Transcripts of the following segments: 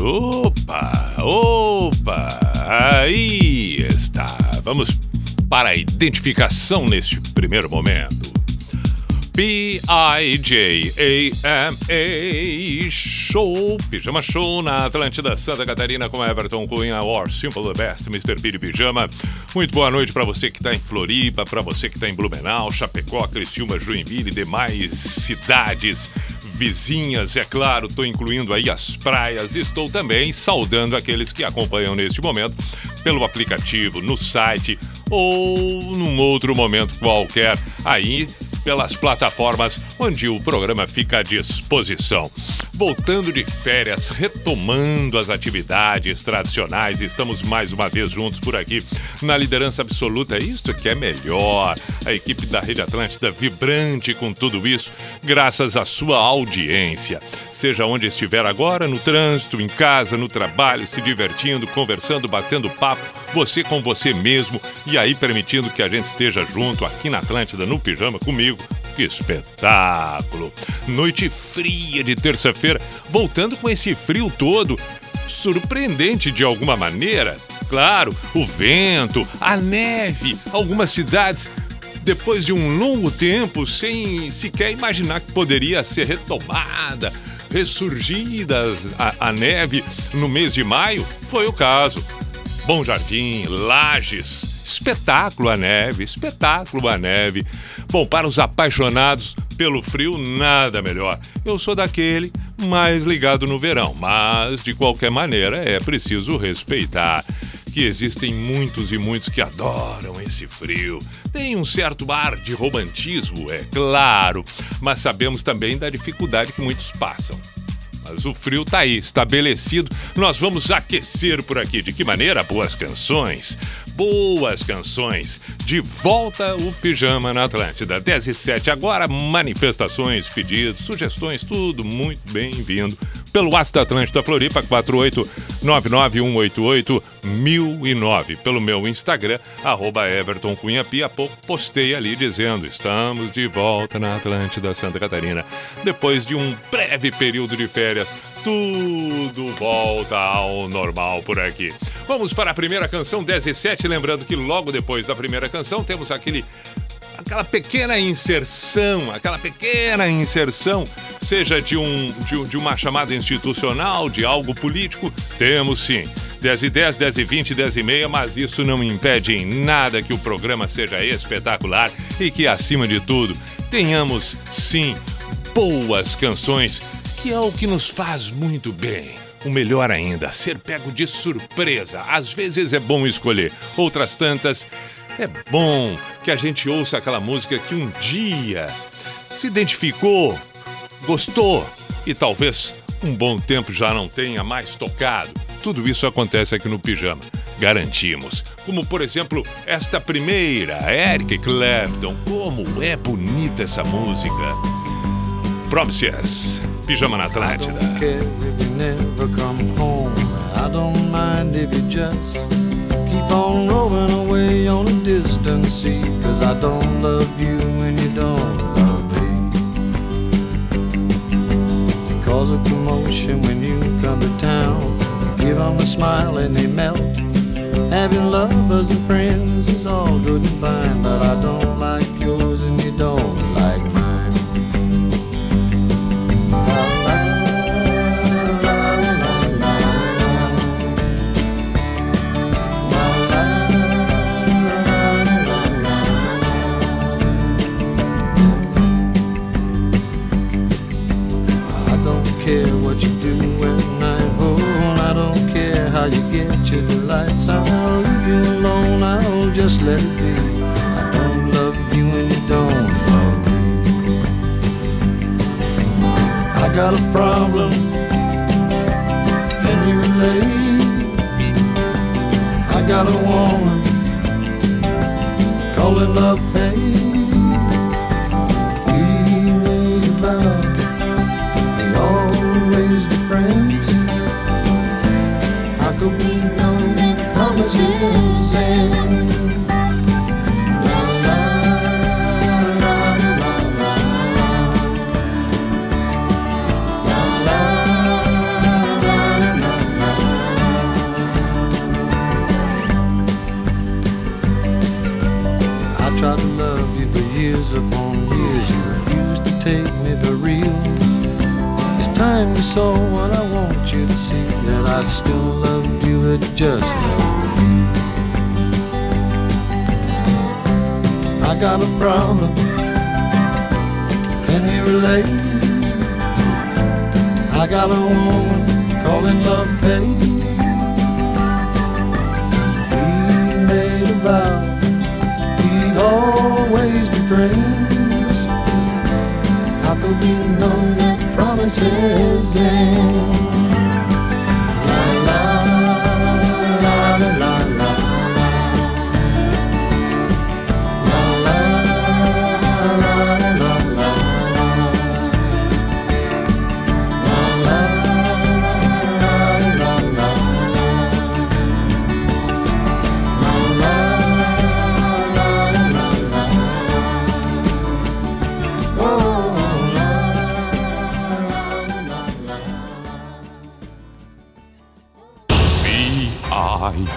opa, opa, aí está. Vamos para a identificação neste primeiro momento. P-I-J-A-M-A Show, Pijama Show na Atlântida Santa Catarina com Everton Cunha, Or Simple the Best, Mr. Piri Pijama. Muito boa noite para você que está em Floripa, para você que está em Blumenau, Chapecó, Criciúma, Joinville e demais cidades vizinhas, é claro, estou incluindo aí as praias. Estou também saudando aqueles que acompanham neste momento pelo aplicativo, no site ou num outro momento qualquer aí pelas plataformas onde o programa fica à disposição. Voltando de férias, retomando as atividades tradicionais, estamos mais uma vez juntos por aqui na liderança absoluta. Isto que é melhor. A equipe da Rede Atlântida vibrante com tudo isso, graças à sua audiência seja onde estiver agora, no trânsito, em casa, no trabalho, se divertindo, conversando, batendo papo, você com você mesmo e aí permitindo que a gente esteja junto aqui na Atlântida, no pijama comigo. Que espetáculo! Noite fria de terça-feira, voltando com esse frio todo, surpreendente de alguma maneira. Claro, o vento, a neve, algumas cidades depois de um longo tempo sem sequer imaginar que poderia ser retomada, ressurgida a, a neve no mês de maio, foi o caso. Bom Jardim, Lages, espetáculo a neve, espetáculo a neve. Bom, para os apaixonados pelo frio, nada melhor. Eu sou daquele mais ligado no verão, mas de qualquer maneira é preciso respeitar que existem muitos e muitos que adoram esse frio. Tem um certo ar de romantismo, é claro, mas sabemos também da dificuldade que muitos passam. Mas o frio tá aí, estabelecido. Nós vamos aquecer por aqui. De que maneira? Boas canções. Boas canções. De volta o Pijama na Atlântida. 10 e 7 agora. Manifestações, pedidos, sugestões, tudo muito bem-vindo. Pelo WhatsApp da Atlântida Floripa, 48991881009. Pelo meu Instagram, arroba Everton Cunha Pia. Pouco postei ali dizendo: estamos de volta na Atlântida Santa Catarina. Depois de um breve período de férias, tudo volta ao normal por aqui. Vamos para a primeira canção, 10 e 7. Lembrando que logo depois da primeira canção temos aquele aquela pequena inserção, aquela pequena inserção, seja de, um, de, de, uma chamada institucional, de algo político, temos sim. 10 e 10, 10 e 20, 10 e meia, mas isso não impede em nada que o programa seja espetacular e que, acima de tudo, tenhamos sim boas canções, que é o que nos faz muito bem. O melhor ainda, ser pego de surpresa. Às vezes é bom escolher, outras tantas é bom que a gente ouça aquela música que um dia se identificou, gostou e talvez um bom tempo já não tenha mais tocado. Tudo isso acontece aqui no Pijama. Garantimos. Como, por exemplo, esta primeira, Eric Clapton. Como é bonita essa música. Promises. Pijama na Atlântida. keep on rolling away on a distant sea. Cause I don't love you when you don't love me. You cause a commotion when you come to town. You give them a smile and they melt. Having lovers and friends is all good and fine, but I don't get your delights. I'll leave you alone, I'll just let it be. I don't love you and you don't love me. I got a problem, can you relate? I got a woman, calling love hate. Saw what I want you to see. That I still love you at just got a problem. Can you relate? I got a woman calling love pain. We made a vow we'd always be friends. How could we know that promises end? La la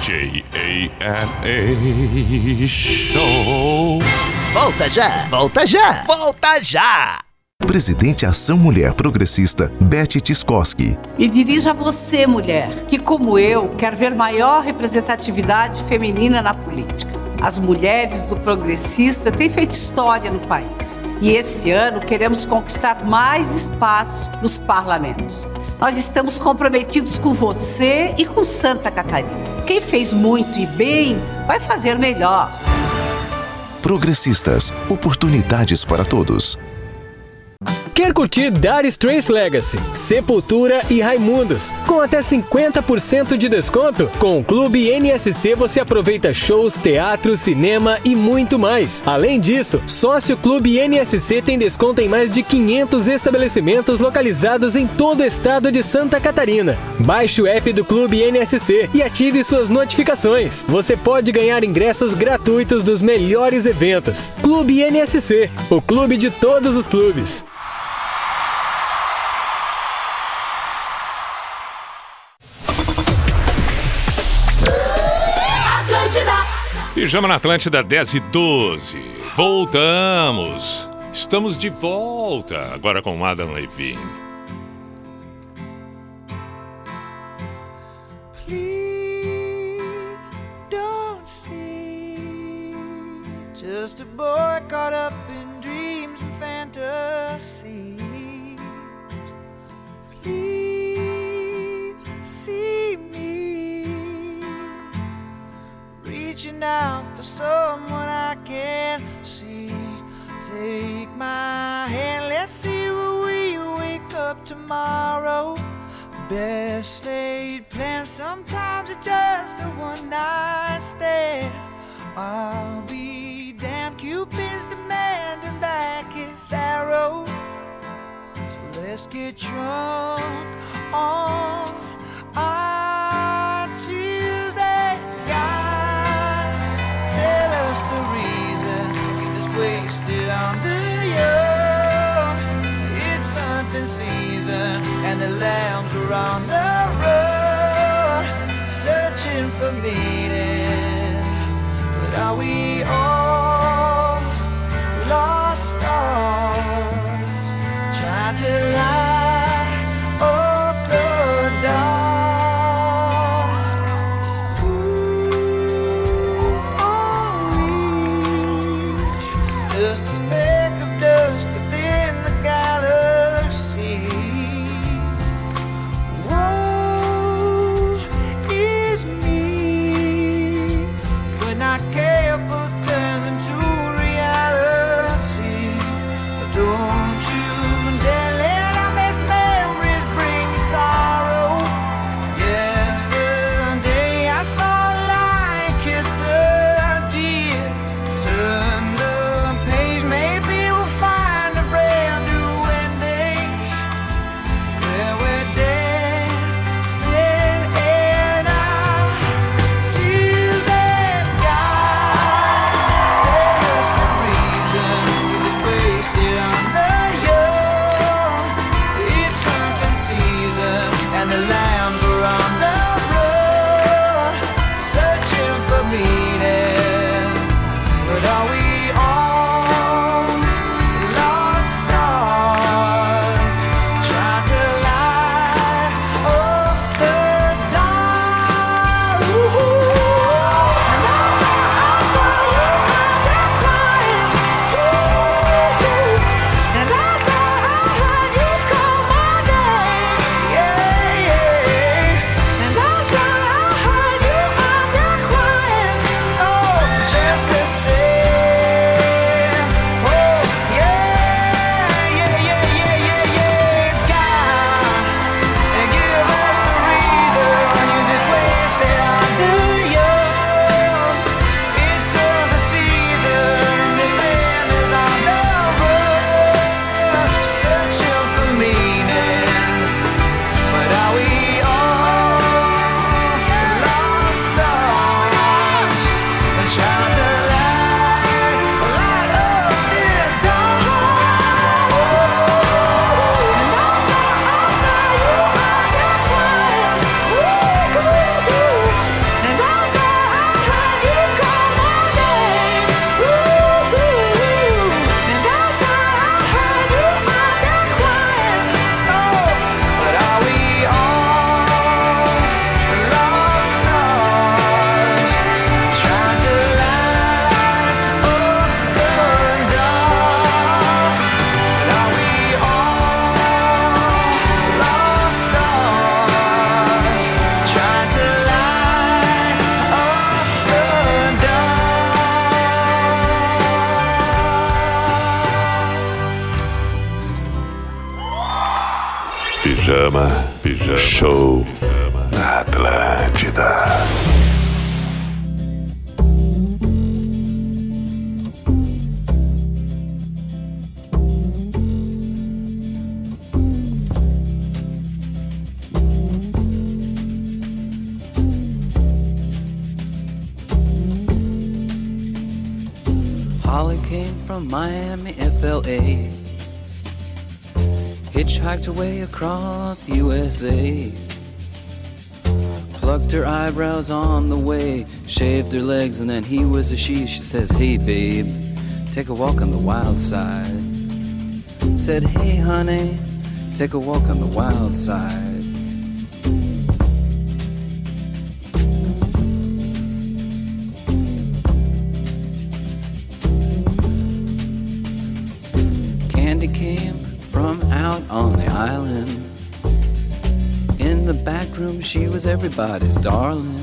B-I-J-A-N-A Show. Volta já, volta já, volta já! Presidente Ação Mulher Progressista, Beth Tiskoski. E dirijo a você, mulher, que como eu quer ver maior representatividade feminina na política. As mulheres do Progressista têm feito história no país. E esse ano queremos conquistar mais espaço nos parlamentos. Nós estamos comprometidos com você e com Santa Catarina. Quem fez muito e bem vai fazer melhor. Progressistas, oportunidades para todos. Quer curtir Dire Straits Legacy, Sepultura e Raimundos com até 50% de desconto? Com o Clube NSC você aproveita shows, teatro, cinema e muito mais. Além disso, sócio Clube NSC tem desconto em mais de 500 estabelecimentos localizados em todo o estado de Santa Catarina. Baixe o app do Clube NSC e ative suas notificações. Você pode ganhar ingressos gratuitos dos melhores eventos. Clube NSC, o clube de todos os clubes. Pijama na Atlântida 10 e 12. Voltamos. Estamos de volta. Agora com Adam Levine. Please don't see just a boy caught up in dreams and fantasies. Please see me reaching out for someone I can't see. Take my hand, let's see where we wake up tomorrow. Best laid plans, sometimes it's just a one night stand. I'll be damned, Cupid's demanding back his arrow. So let's get drunk on our and the lambs are on the road, searching for meaning. But are we all lost stars? Trying to legs, and then he was a she. She says, Hey, babe, take a walk on the wild side. Said, Hey, honey, take a walk on the wild side. Candy came from out on the island. In the back room, she was everybody's darling.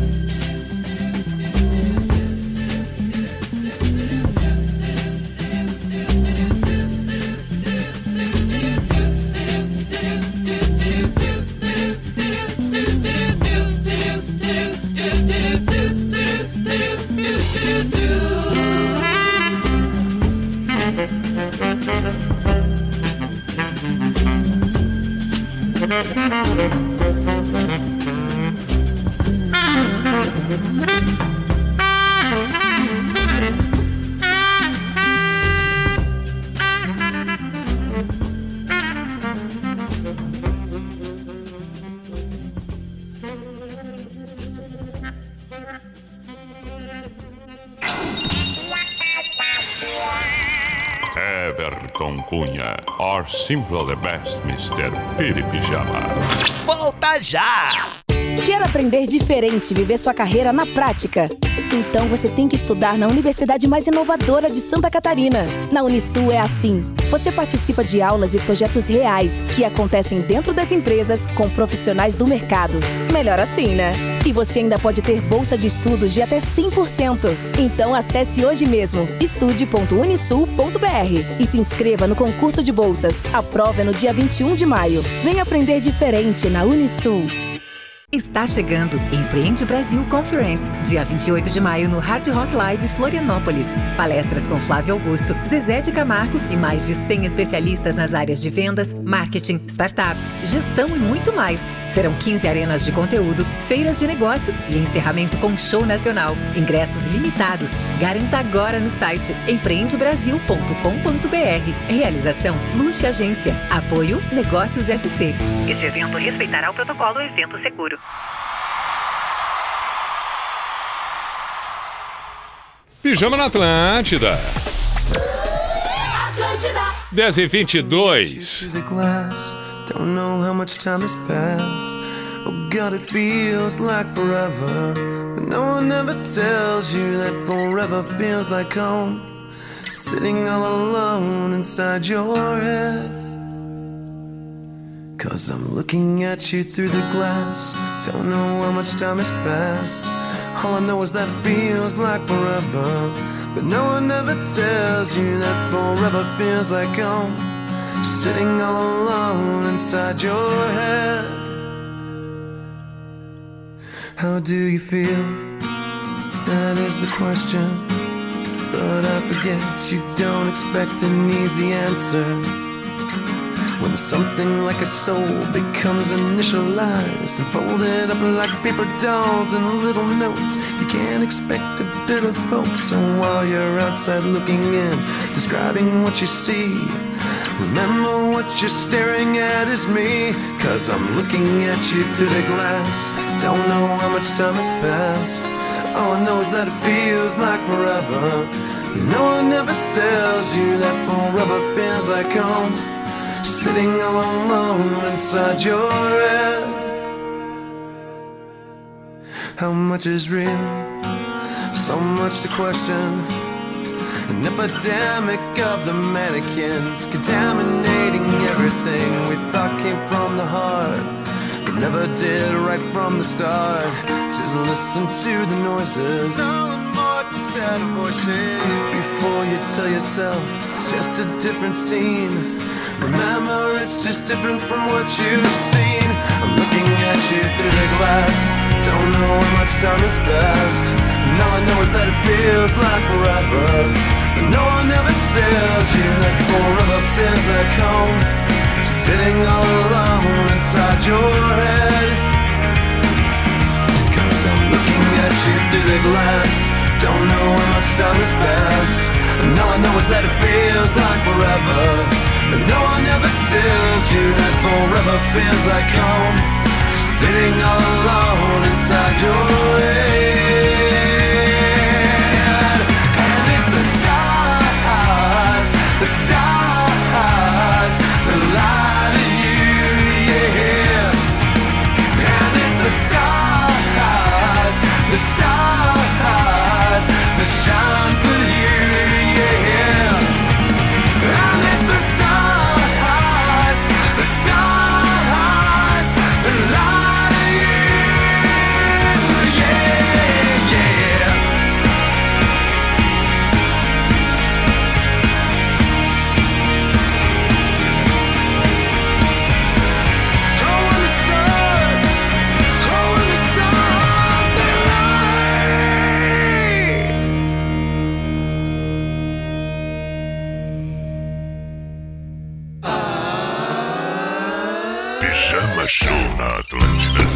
simple the best, Mr. Piri Pijama. Volta já! Quer aprender diferente e viver sua carreira na prática? Então você tem que estudar na universidade mais inovadora de Santa Catarina. Na Unisul é assim. Você participa de aulas e projetos reais que acontecem dentro das empresas com profissionais do mercado. Melhor assim, né? E você ainda pode ter bolsa de estudos de até 100%. Então acesse hoje mesmo estude.unisul.br e se inscreva no concurso de bolsas. A prova é no dia 21 de maio. Venha aprender diferente na Unisul. Está chegando Empreende Brasil Conference, dia 28 de maio no Hard Rock Live Florianópolis. Palestras com Flávio Augusto, Zezé de Camargo e mais de 100 especialistas nas áreas de vendas, marketing, startups, gestão e muito mais. Serão 15 arenas de conteúdo, feiras de negócios e encerramento com show nacional. Ingressos limitados. Garanta agora no site empreendebrasil.com.br. Realização Luxe Agência. Apoio Negócios SC. Este evento respeitará o protocolo Evento Seguro. Pijama na Atlântida. Atlântida. 10 e 22. the glass. Don't know how much time has passed. Oh God, it feels like forever. But no one ever tells you that forever feels like home. Sitting all alone inside your head. Cause I'm looking at you through the glass. Don't know how much time has passed. All I know is that it feels like forever. But no one ever tells you that forever feels like home. Sitting all alone inside your head. How do you feel? That is the question. But I forget you don't expect an easy answer. When something like a soul becomes initialized and folded up like paper dolls and little notes, you can't expect a bit of hope. So while you're outside looking in, describing what you see, remember what you're staring at is me. Cause I'm looking at you through the glass. Don't know how much time has passed. All I know is that it feels like forever. No one ever tells you that forever feels like home sitting all alone inside your head. How much is real? So much to question. An epidemic of the mannequins contaminating everything we thought came from the heart, but never did right from the start. Just listen to the noises. Before you tell yourself it's just a different scene. Remember, it's just different from what you've seen. I'm looking at you through the glass. Don't know how much time has passed. And all I know is that it feels like forever. But no one ever tells you that forever feels like home. Sitting all alone inside your head. Cause I'm looking at you through the glass. Don't know how much time has passed. And all I know is that it feels like forever. But no one ever tells you that forever feels like home. Sitting all alone inside your head. And it's the stars, the stars, that lie to you, yeah. And it's the stars, the stars, that shine Atlântida.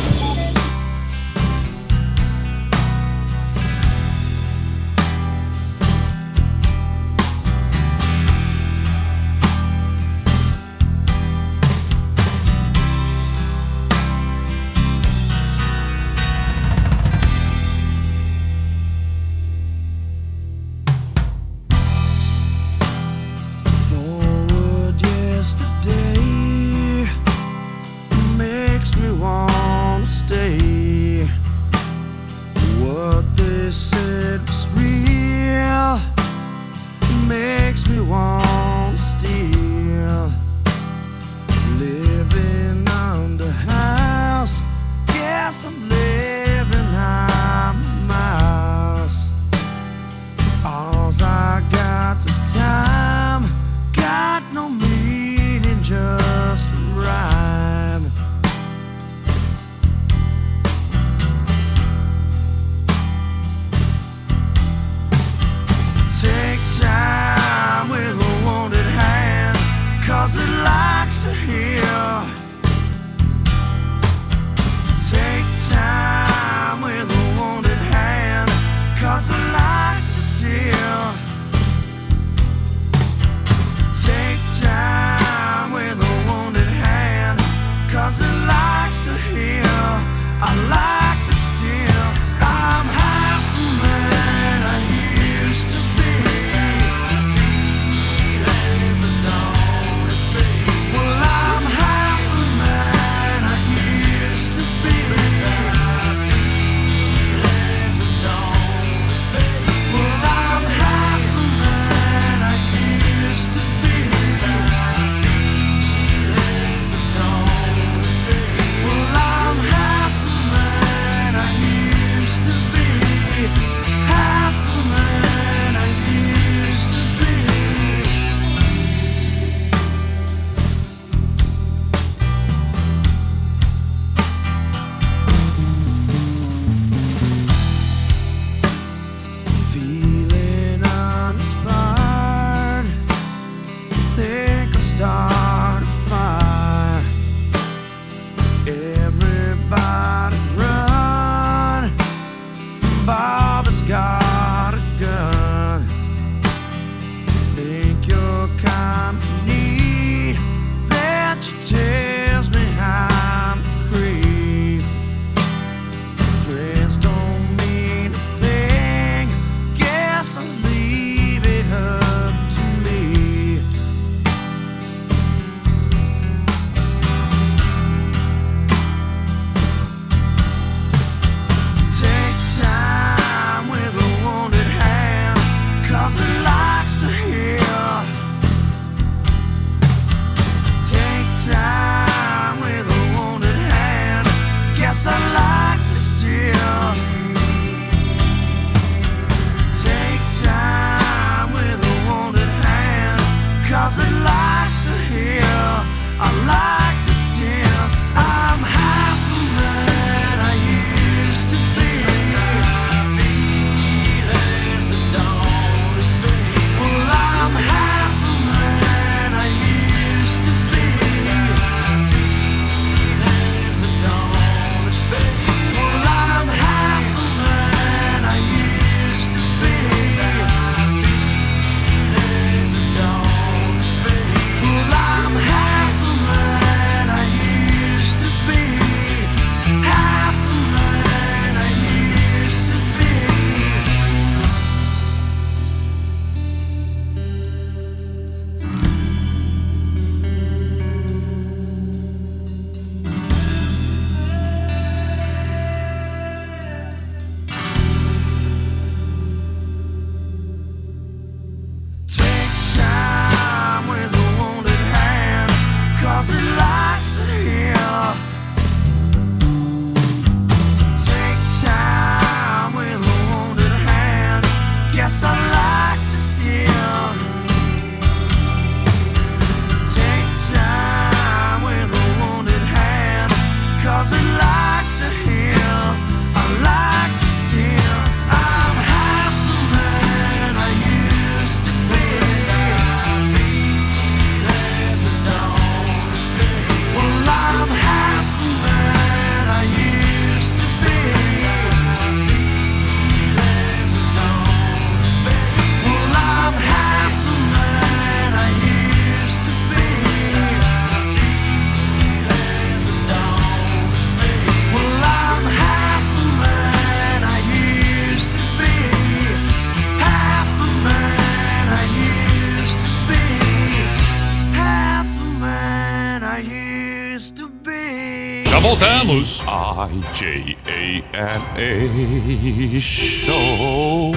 Show.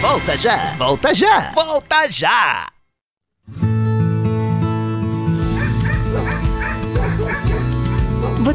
Volta já, volta já, volta já.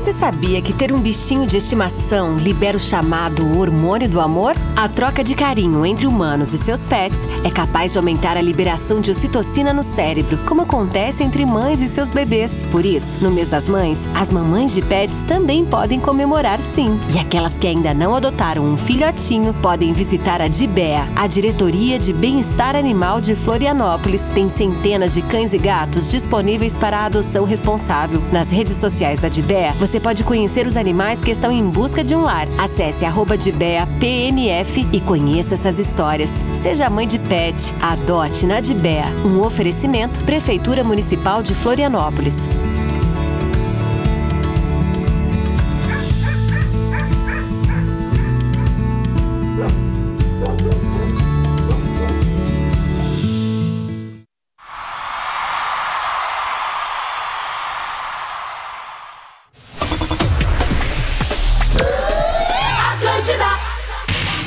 Você sabia que ter um bichinho de estimação libera o chamado hormônio do amor? A troca de carinho entre humanos e seus pets é capaz de aumentar a liberação de ocitocina no cérebro, como acontece entre mães e seus bebês. Por isso, no mês das mães, as mamães de pets também podem comemorar sim. E aquelas que ainda não adotaram um filhotinho podem visitar a DIBEA, a Diretoria de Bem-Estar Animal de Florianópolis. Tem centenas de cães e gatos disponíveis para a adoção responsável. Nas redes sociais da DIBEA, você pode conhecer os animais que estão em busca de um lar. Acesse arroba DIBEA PMF e conheça essas histórias. Seja mãe de pet, adote na DIBEA. Um oferecimento Prefeitura Municipal de Florianópolis.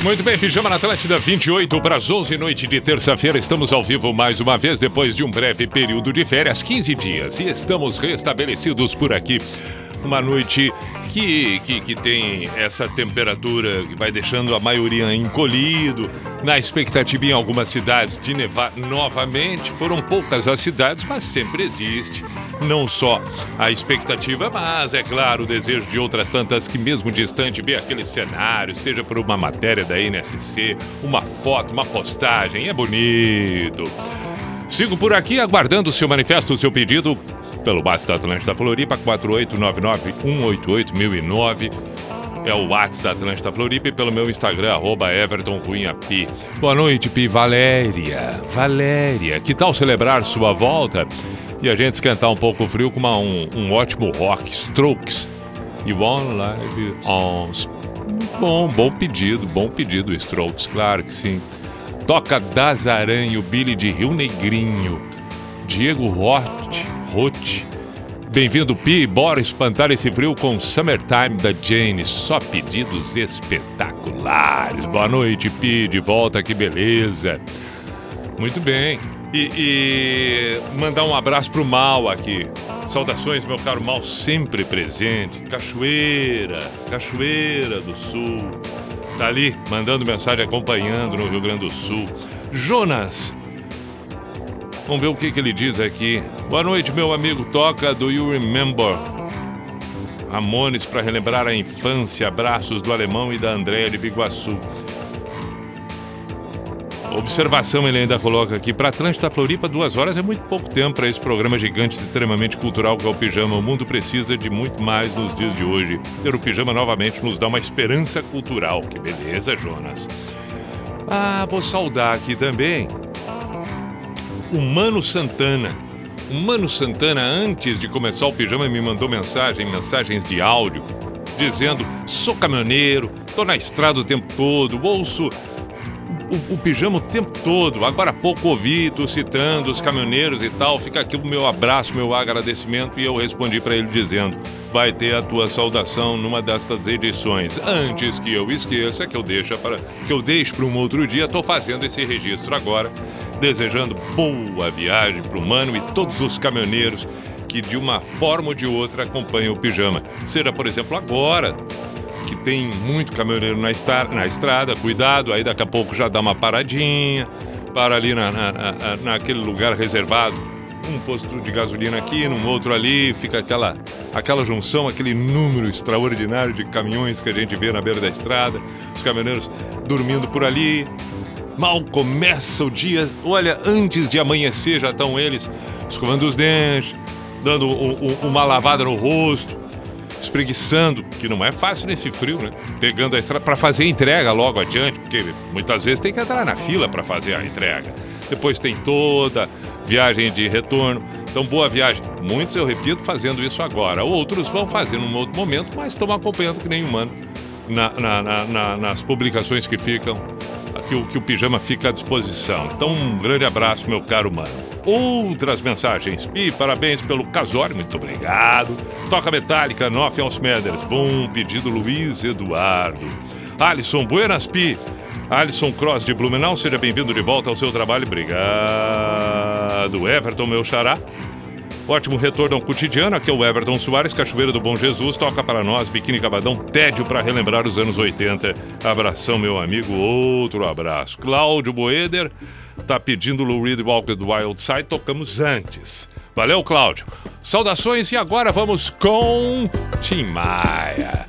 Muito bem, Pijama na Atlântida, 28 para as 11 noite de terça-feira. Estamos ao vivo mais uma vez, depois de um breve período de férias, 15 dias. E estamos restabelecidos por aqui. Uma noite que, que, que tem essa temperatura que vai deixando a maioria encolhido. Na expectativa em algumas cidades de nevar novamente. Foram poucas as cidades, mas sempre existe. Não só a expectativa, mas, é claro, o desejo de outras tantas que, mesmo distante, vê aquele cenário, seja por uma matéria da NSC, uma foto, uma postagem. É bonito. Sigo por aqui aguardando o seu manifesto, o seu pedido pelo Bate da Atlântida Floripa, 4899-188-1009. É o WhatsApp da Atlântida Floripa e pelo meu Instagram, arroba Everton Cunha Pi. Boa noite, Pi. Valéria. Valéria, que tal celebrar sua volta e a gente esquentar um pouco o frio com uma- um, um ótimo rock, Strokes. E One Live on bom, bom pedido, bom pedido, Strokes, claro que sim. Toca Das Aranha, Billy de Rio Negrinho. Diego Roth, Roth. Bem-vindo, Pi. Bora espantar esse frio com Summertime da Jane. Só pedidos espetaculares. Boa noite, Pi. De volta, que beleza. Muito bem. E, e, mandar um abraço pro Mal aqui. Saudações, meu caro Mal, sempre presente. Cachoeira, Cachoeira do Sul. Tá ali, mandando mensagem, acompanhando no Rio Grande do Sul. Jonas. Vamos ver o que, que ele diz aqui. Boa noite, meu amigo. Toca do You Remember. Ramones para relembrar a infância. Abraços do Alemão e da Andréia de Biguaçu. Observação ele ainda coloca aqui. Para Atlântida Floripa, duas horas é muito pouco tempo para esse programa gigante extremamente cultural que é o Pijama. O mundo precisa de muito mais nos dias de hoje. Ter o Pijama novamente nos dá uma esperança cultural. Que beleza, Jonas. Ah, vou saudar aqui também o Mano Santana. O Mano Santana, antes de começar o Pijama, me mandou mensagem, mensagens de áudio, dizendo: sou caminhoneiro, tô na estrada o tempo todo, ouço o, o, pijama o tempo todo. Agora há pouco ouvi, tô citando os caminhoneiros e tal. Fica aqui o meu abraço, meu agradecimento. E eu respondi para ele dizendo: vai ter a tua saudação numa destas edições. Antes que eu esqueça, que eu deixe para que eu deixe para um outro dia, tô fazendo esse registro agora, desejando boa viagem para o Mano e todos os caminhoneiros que de uma forma ou de outra acompanham o pijama. Seja, por exemplo, agora que tem muito caminhoneiro na, na estrada, cuidado, aí daqui a pouco já dá uma paradinha, para ali na, na, na, naquele lugar reservado, um posto de gasolina aqui, num outro ali, fica aquela, aquela junção, aquele número extraordinário de caminhões que a gente vê na beira da estrada, os caminhoneiros dormindo por ali. Mal começa o dia, olha, antes de amanhecer já estão eles escovando os dentes, dando uma lavada no rosto, espreguiçando, que não é fácil nesse frio, né? Pegando a estrada para fazer a entrega logo adiante, porque muitas vezes tem que entrar na fila para fazer a entrega. Depois tem toda viagem de retorno. Então, boa viagem. Muitos, eu repito, fazendo isso agora. Outros vão fazer num outro momento, mas estão acompanhando que nem humano na, na, na, nas publicações que ficam, que o, que o pijama fica à disposição. Então, um grande abraço, meu caro mano. Outras mensagens. Pi, parabéns pelo casório, muito obrigado. Toca Metálica, Nothing aos Meders. Bom pedido, Luiz Eduardo. Alisson, buenas, Pi. Alisson Cross de Blumenau, seja bem-vindo de volta ao seu trabalho. Obrigado. Everton, meu xará. Ótimo retorno ao cotidiano. Aqui é o Everton Soares, Cachoeira do Bom Jesus. Toca para nós, Biquíni Cavadão, tédio para relembrar os anos 80. Abração, meu amigo. Outro abraço. Cláudio Boeder tá pedindo Lou Reed Walk the Wild Side, tocamos antes. Valeu, Cláudio. Saudações e agora vamos com Tim Maia.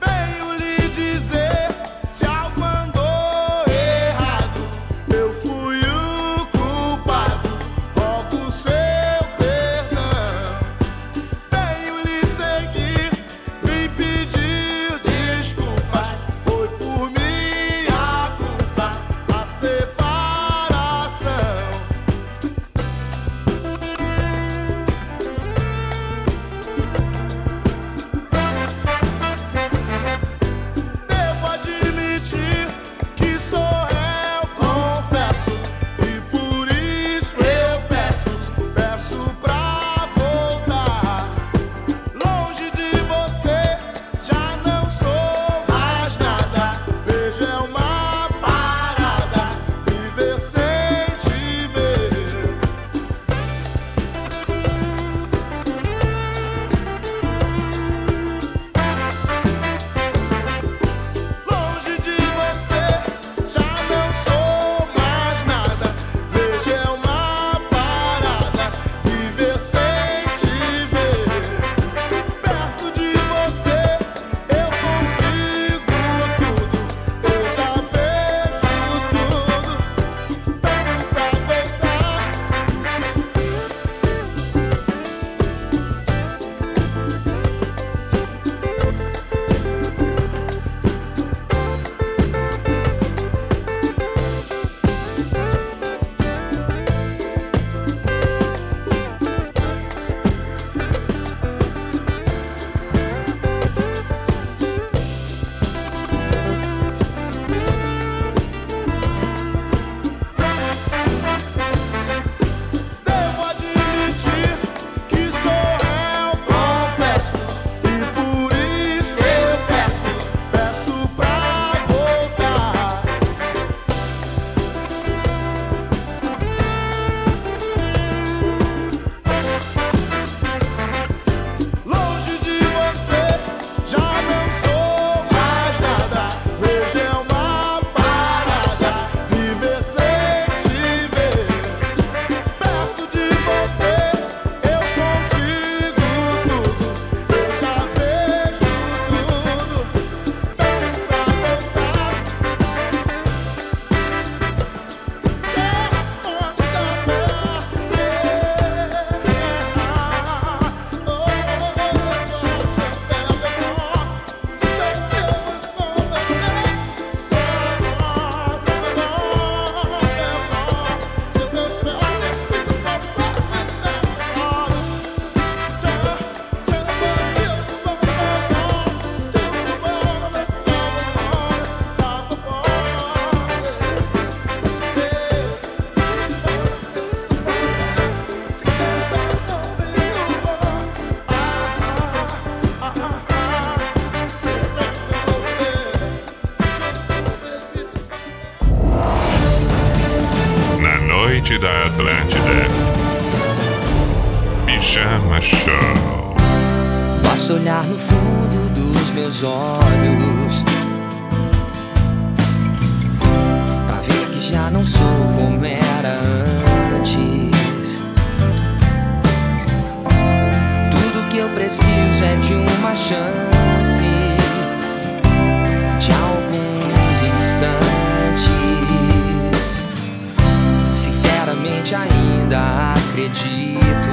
bonito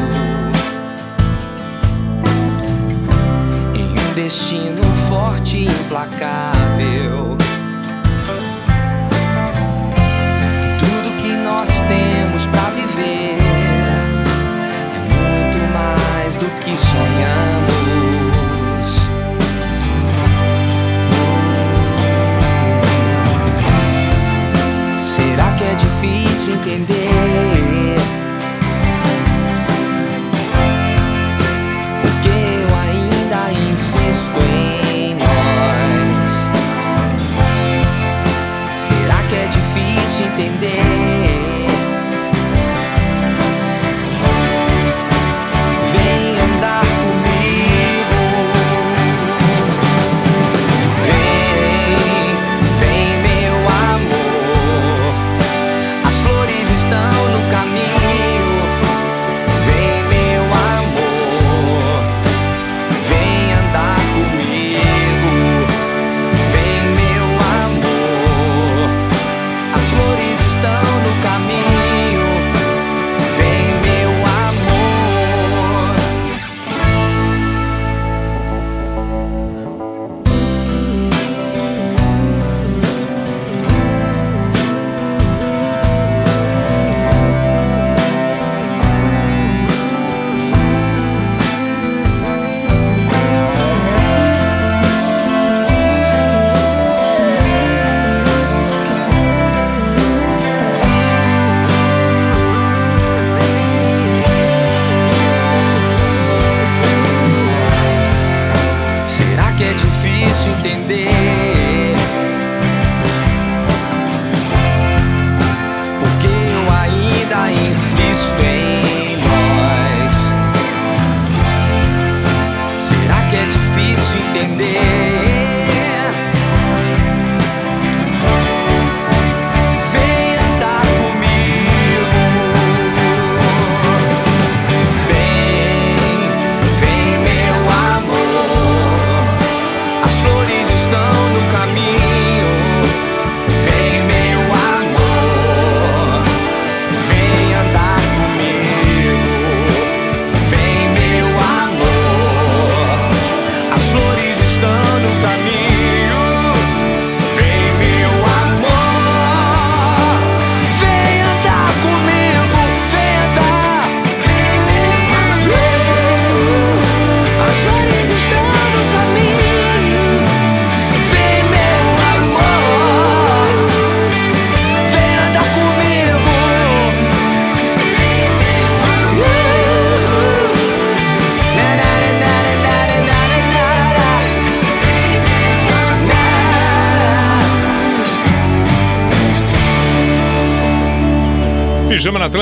em um destino forte e implacável. E tudo que nós temos para viver é muito mais do que sonhamos. Será que é difícil entender. entender.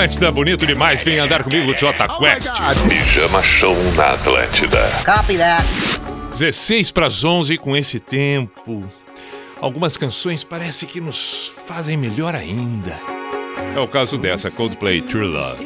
Atlântida, bonito demais. Vem andar comigo, Jota Quest. Oh Pijama Show na Atlântida. Copy that. 16 para as 11 com esse tempo. Algumas canções parece que nos fazem melhor ainda. É o caso dessa, Coldplay True Love.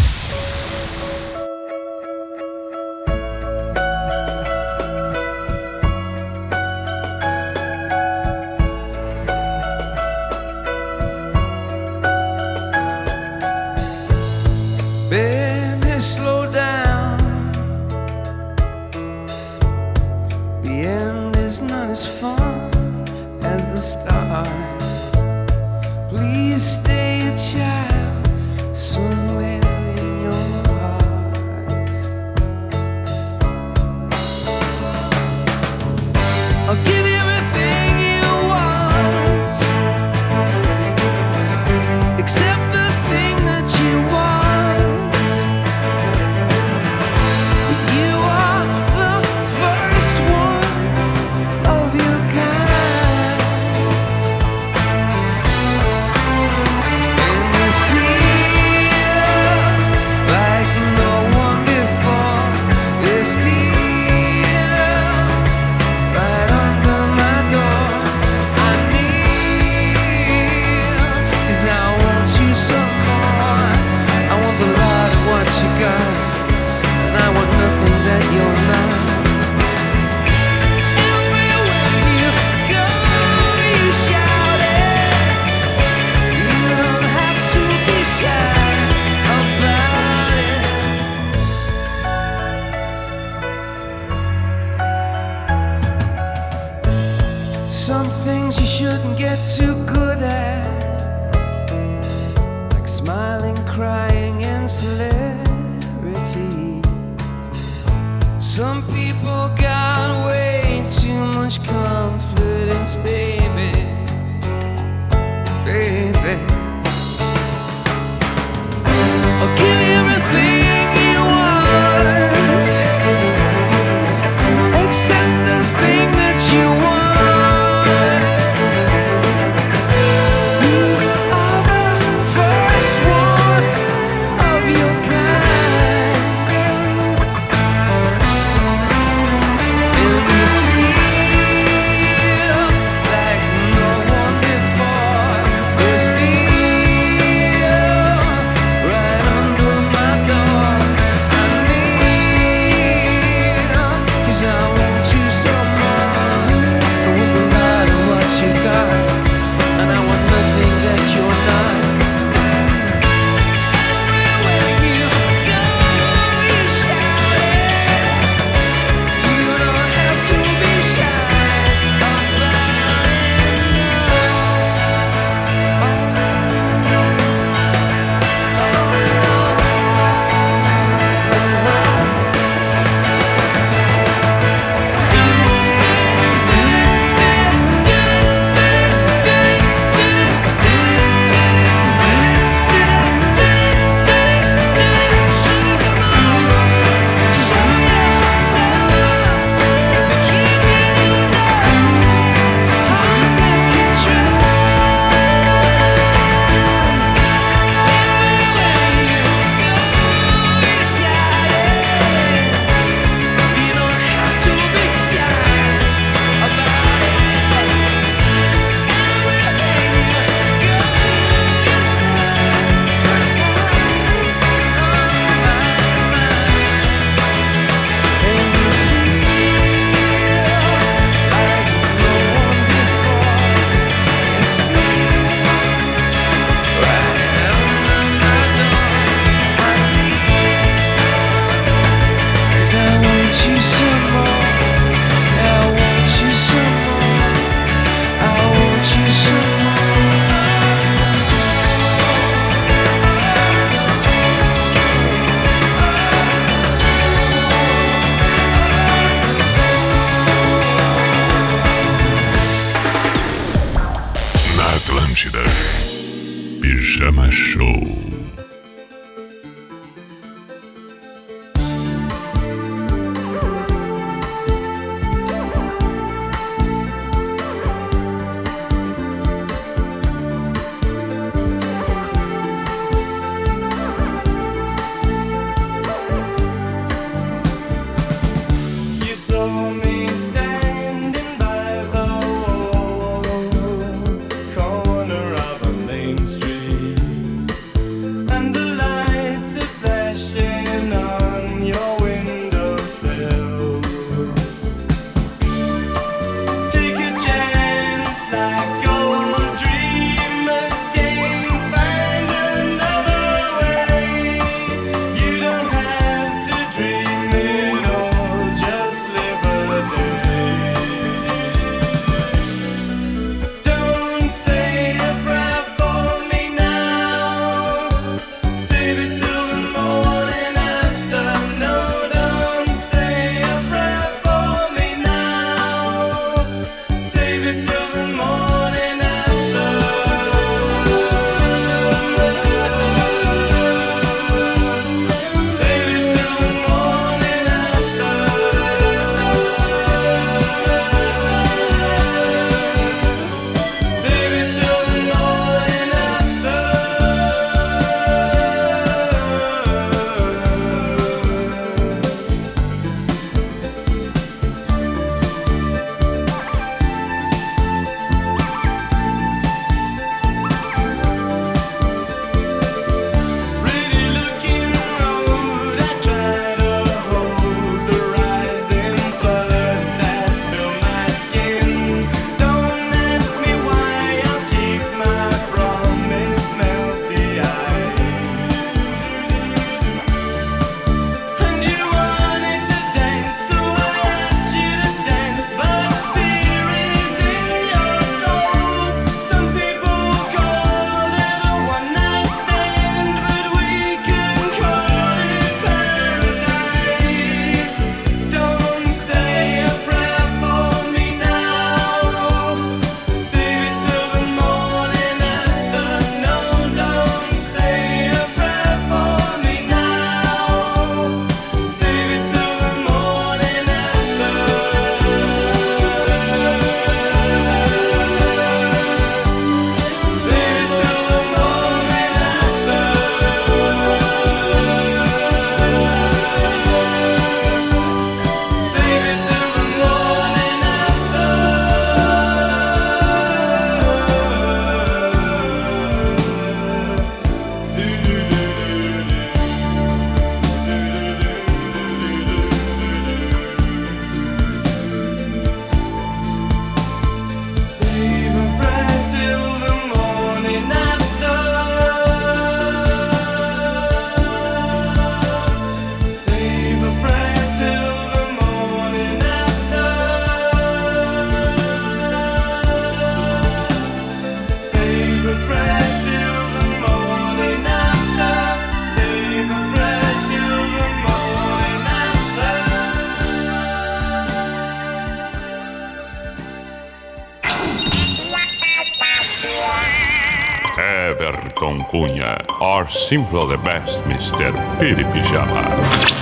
Simple the best, Mr. Piri Pijama.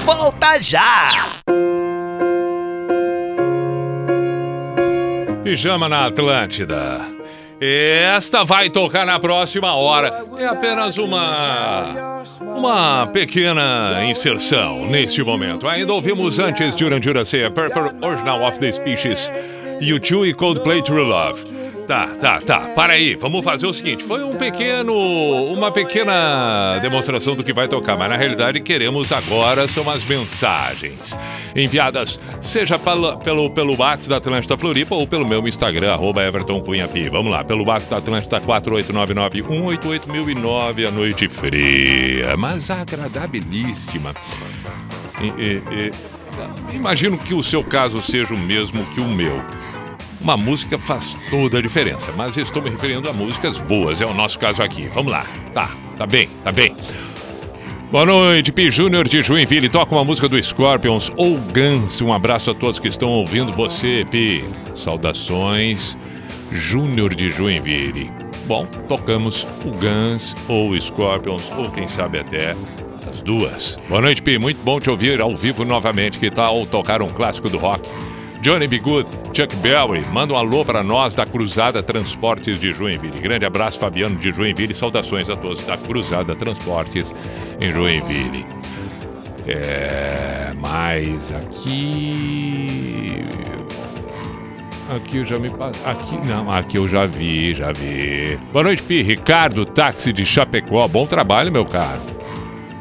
Volta já! Pijama na Atlântida. Esta vai tocar na próxima hora. É apenas uma. Uma pequena inserção neste momento. Ainda ouvimos antes Duran Duran Perfect Original of the Species, U2 e Coldplay True Love. Tá, tá, tá. Para aí, vamos fazer o seguinte: foi um pequeno. Uma pequena demonstração do que vai tocar, mas na realidade queremos agora são as mensagens enviadas, seja pela, pelo, pelo WhatsApp da Atlântida Floripa ou pelo meu Instagram, arroba Everton. Vamos lá, pelo WhatsApp da Atlântida 48991881009, a noite fria, mas agradabilíssima. E- e- e- imagino que o seu caso seja o mesmo que o meu. Uma música faz toda a diferença, mas estou me referindo a músicas boas, é o nosso caso aqui. Vamos lá. Tá, tá bem, tá bem. Boa noite, Pi Júnior de Joinville. Toca uma música do Scorpions ou Guns. Um abraço a todos que estão ouvindo você, Pi. Saudações, Júnior de Joinville. bom, tocamos o Guns ou Scorpions, ou quem sabe até as duas. Boa noite, Pi. Muito bom te ouvir ao vivo novamente. Que tal tocar um clássico do rock? Johnny B. Good, Chuck Berry, manda um alô para nós da Cruzada Transportes de Joinville. Grande abraço, Fabiano de Joinville. Saudações a todos da Cruzada Transportes em Joinville. É, mais aqui. Aqui eu já me. Aqui não, aqui eu já vi, já vi. Boa noite, Pi. Ricardo, táxi de Chapecó. Bom trabalho, meu caro.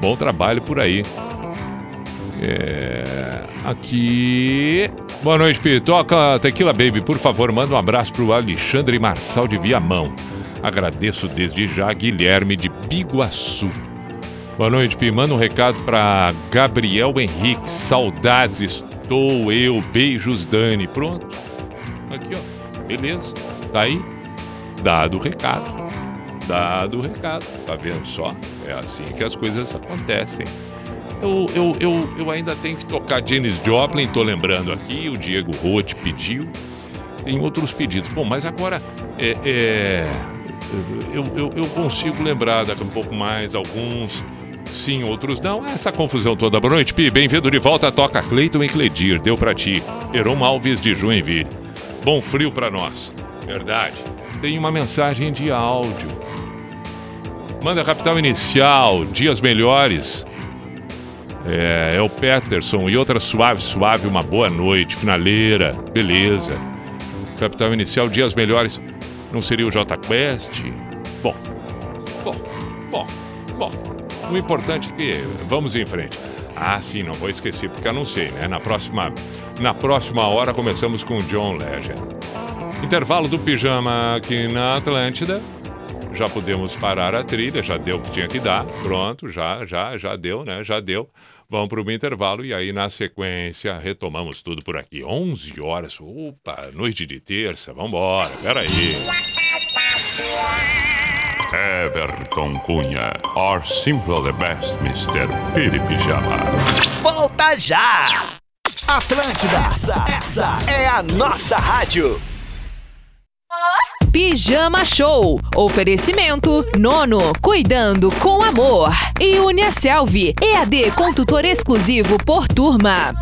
Bom trabalho por aí. É, aqui. Boa noite, Pi. Toca Tequila Baby, por favor, manda um abraço pro Alexandre Marçal de Viamão. Agradeço desde já Guilherme de Biguaçu. Boa noite, Pi. Manda um recado para Gabriel Henrique. Saudades, estou eu. Beijos, Dani. Pronto. Aqui, ó. Beleza. Tá aí. Dado o recado. Dado o recado. Tá vendo só? É assim que as coisas acontecem. Eu, eu, eu, eu ainda tenho que tocar Janis Joplin, tô lembrando aqui. O Diego Roth pediu. Tem outros pedidos. Bom, mas agora é, é, eu, eu, eu consigo lembrar daqui a um pouco mais alguns sim, outros não. Essa confusão toda. Boa noite, Pi. Bem-vindo de volta. Toca Cleiton e Cledir. Deu pra ti. Heron Alves de Joinville. Bom frio pra nós. Verdade. Tem uma mensagem de áudio. Manda capital inicial. Dias melhores. É, é o Peterson e outra suave, suave. Uma boa noite. Finaleira. Beleza. Capital inicial. Dias melhores. Não seria o J Quest? Bom. Bom. Bom. Bom. O importante é que vamos em frente. Ah, sim, não vou esquecer, porque eu não sei, né? Na próxima, na próxima hora começamos com John Legend. Intervalo do pijama aqui na Atlântida. Já podemos parar a trilha, já deu o que tinha que dar. Pronto, já, já, já deu, né? Já deu. Vamos para o intervalo e aí na sequência retomamos tudo por aqui. 11 horas. Opa, noite de terça. Vambora, peraí. Everton Cunha, or simple the best, Mr. Piri Pijama. Volta já! Atlântida, essa, essa é a nossa rádio. Pijama Show. Oferecimento Nono, cuidando com amor. E Uniaselv, EAD com tutor exclusivo por turma.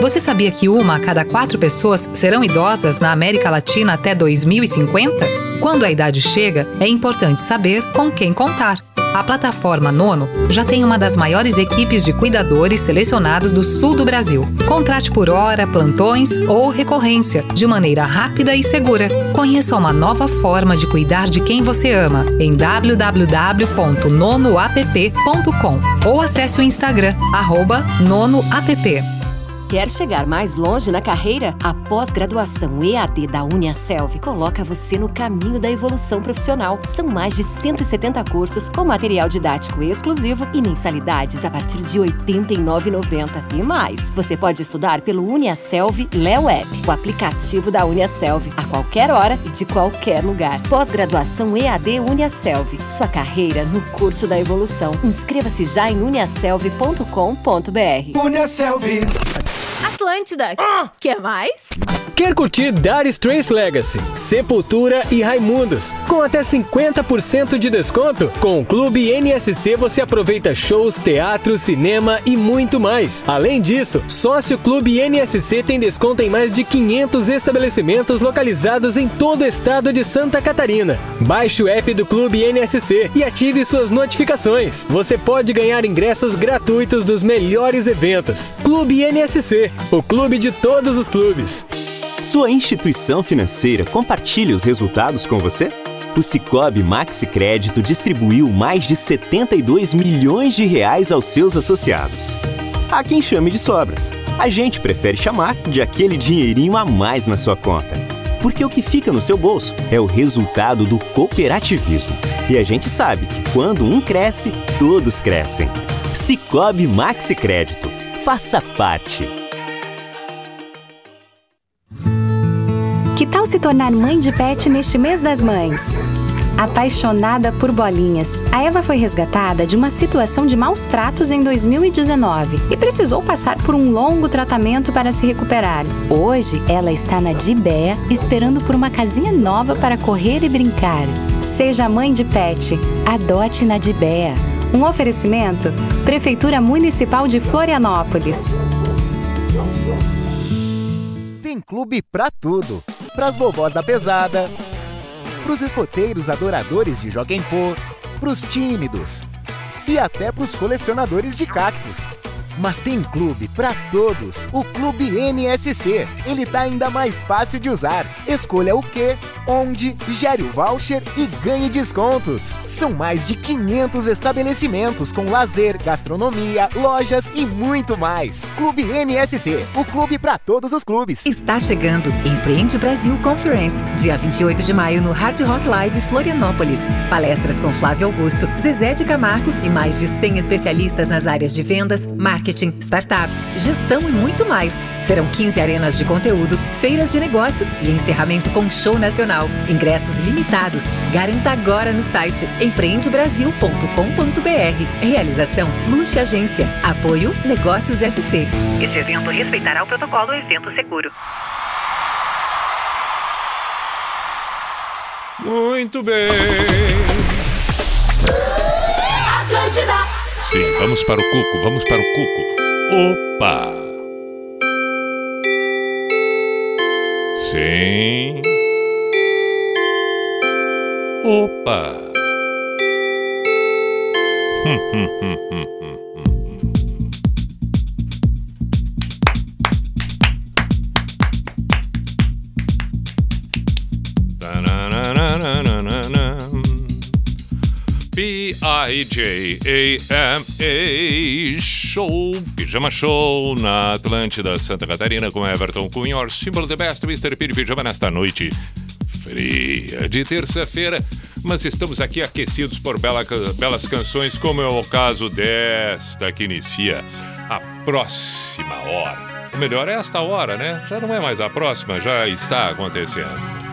Você sabia que uma a cada quatro pessoas serão idosas na América Latina até 2050? Quando a idade chega, é importante saber com quem contar. A plataforma Nono já tem uma das maiores equipes de cuidadores selecionados do sul do Brasil. Contrate por hora, plantões ou recorrência, de maneira rápida e segura. Conheça uma nova forma de cuidar de quem você ama em www.nonoapp.com ou acesse o Instagram, nonoapp. Quer chegar mais longe na carreira? A pós-graduação EAD da Uniaselv coloca você no caminho da evolução profissional. São mais de 170 cursos com material didático exclusivo e mensalidades a partir de R$ 89,90. E mais, você pode estudar pelo Uniaselv Leo App, o aplicativo da Uniaselv, a qualquer hora e de qualquer lugar. Pós-graduação EAD Uniaselv. Sua carreira no curso da evolução. Inscreva-se já em uniaselv.com.br. Uniaselv. Atlântida. Quer mais? Quer curtir Dire Straits Legacy, Sepultura e Raimundos com até 50% de desconto? Com o Clube NSC você aproveita shows, teatro, cinema e muito mais. Além disso, sócio Clube NSC tem desconto em mais de 500 estabelecimentos localizados em todo o estado de Santa Catarina. Baixe o app do Clube NSC e ative suas notificações. Você pode ganhar ingressos gratuitos dos melhores eventos. Clube NSC, o clube de todos os clubes. Sua instituição financeira compartilha os resultados com você? O Cicobi Maxi Crédito distribuiu mais de 72 milhões de reais aos seus associados. Há quem chame de sobras. A gente prefere chamar de aquele dinheirinho a mais na sua conta. Porque o que fica no seu bolso é o resultado do cooperativismo. E a gente sabe que quando um cresce, todos crescem. Cicobi Maxi Crédito. Faça parte. Se tornar mãe de pet neste mês das mães? apaixonada por bolinhas. A Eva foi resgatada de uma situação de maus tratos em 2019 e precisou passar por um longo tratamento para se recuperar. Hoje, ela está na Dibé, esperando por uma casinha nova para correr e brincar. Seja mãe de pet, adote na Dibé. Um oferecimento: Prefeitura Municipal de Florianópolis. Tem clube pra tudo. Pras vovós da pesada, pros escoteiros adoradores de Joguem Pô, pros tímidos e até pros colecionadores de cactos. Mas tem clube para todos, o Clube NSC. Ele tá ainda mais fácil de usar. Escolha o que, onde, gere o voucher e ganhe descontos. São mais de 500 estabelecimentos com lazer, gastronomia, lojas e muito mais. Clube NSC, o clube para todos os clubes. Está chegando Empreende Brasil Conference, dia 28 de maio no Hard Rock Live Florianópolis. Palestras com Flávio Augusto, Zezé de Camargo e mais de 100 especialistas nas áreas de vendas, marketing marketing, startups, gestão e muito mais. Serão 15 arenas de conteúdo, feiras de negócios e encerramento com show nacional. Ingressos limitados. Garanta agora no site empreendebrasil.com.br. Realização Luxe Agência. Apoio Negócios SC. Este evento respeitará o protocolo Evento Seguro. Muito bem. Atlântida. Sim, vamos para o cuco, vamos para o cuco. Opa! Sim. Opa! Hum, hum, hum, hum, hum. P-I-J-A-M-A Show, Pijama Show na Atlântida, Santa Catarina com Everton Cunha, Or Symbol the Best, Mr. Piri Pijama nesta noite fria de terça-feira, mas estamos aqui aquecidos por bela, belas canções, como é o caso desta que inicia a próxima hora. O melhor é esta hora, né? Já não é mais a próxima, já está acontecendo.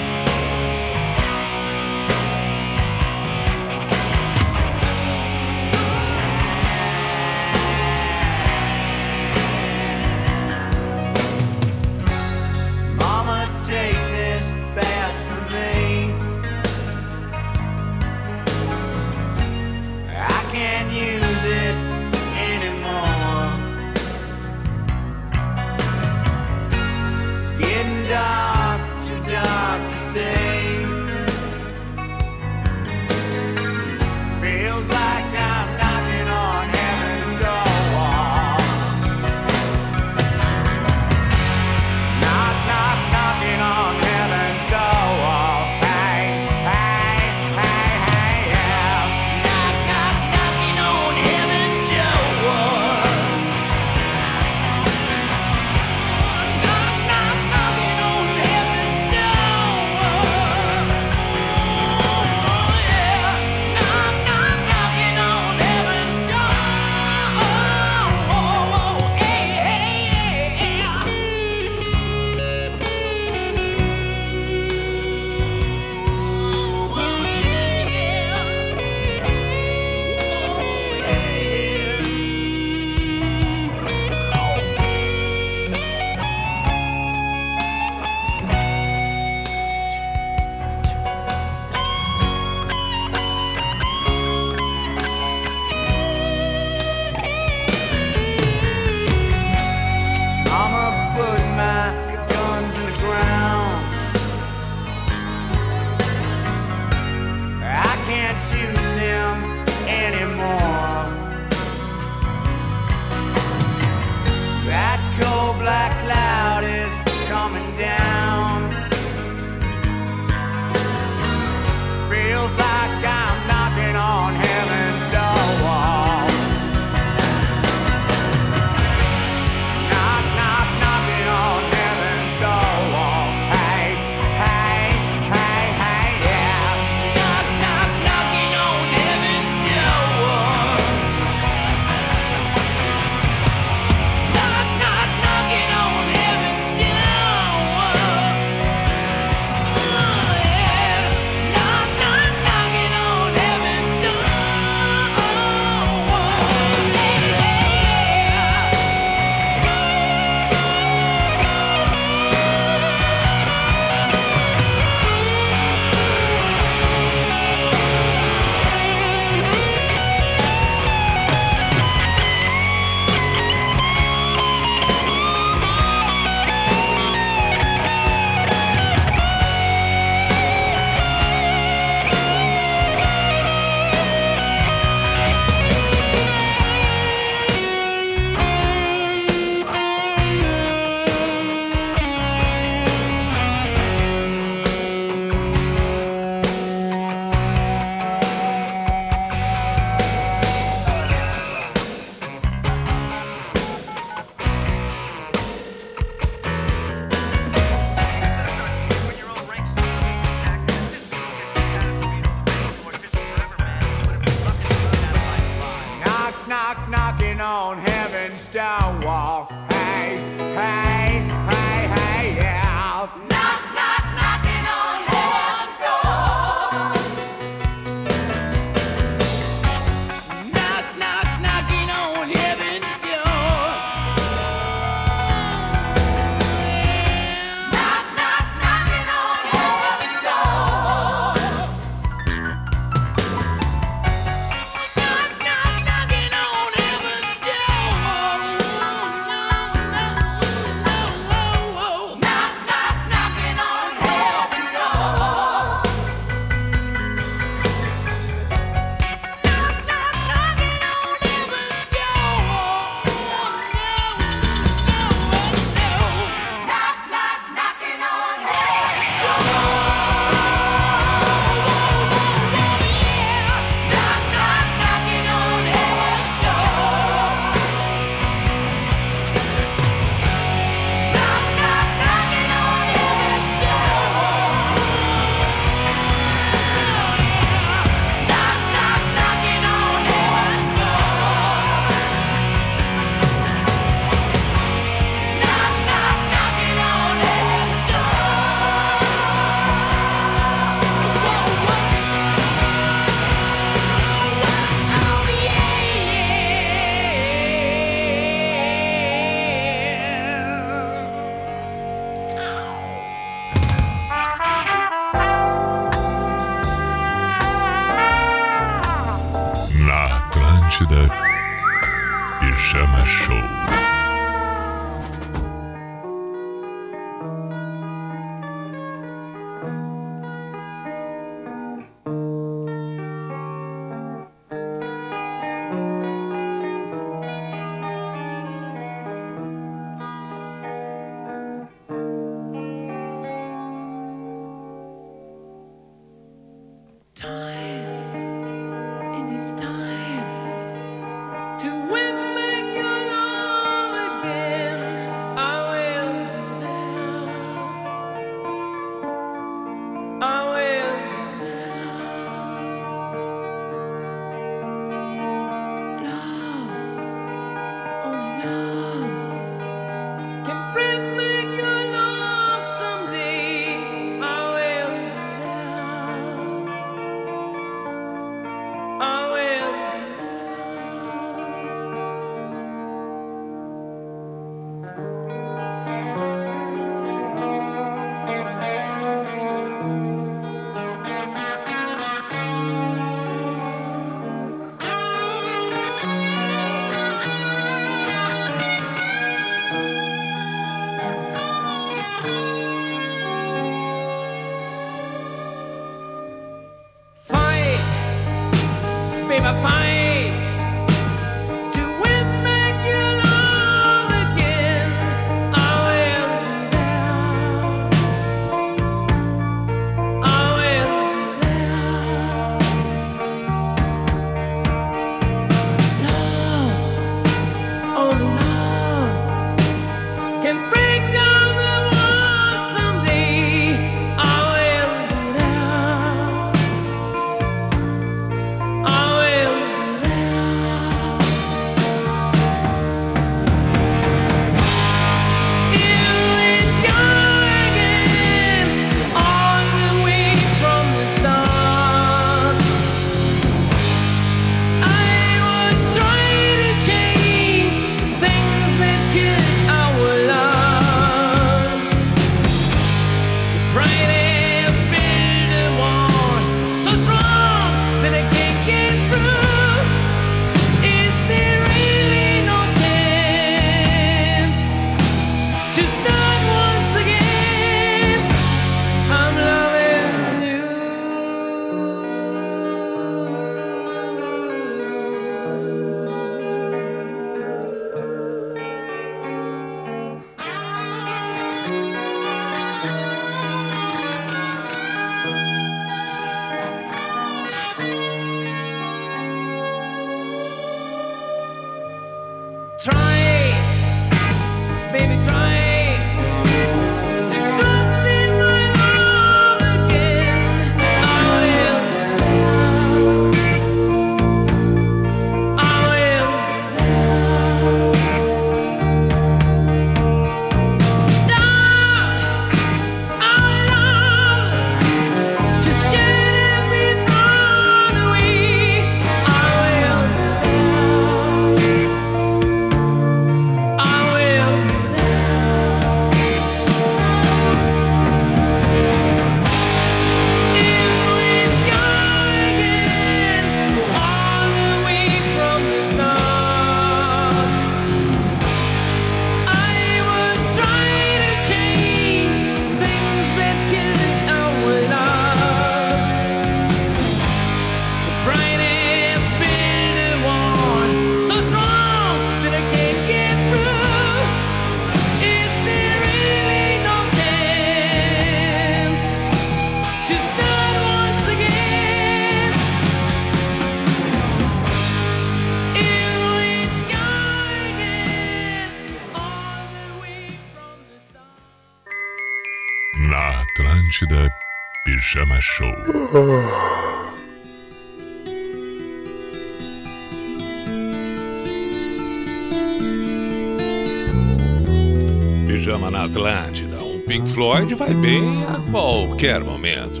Vai bem a qualquer momento.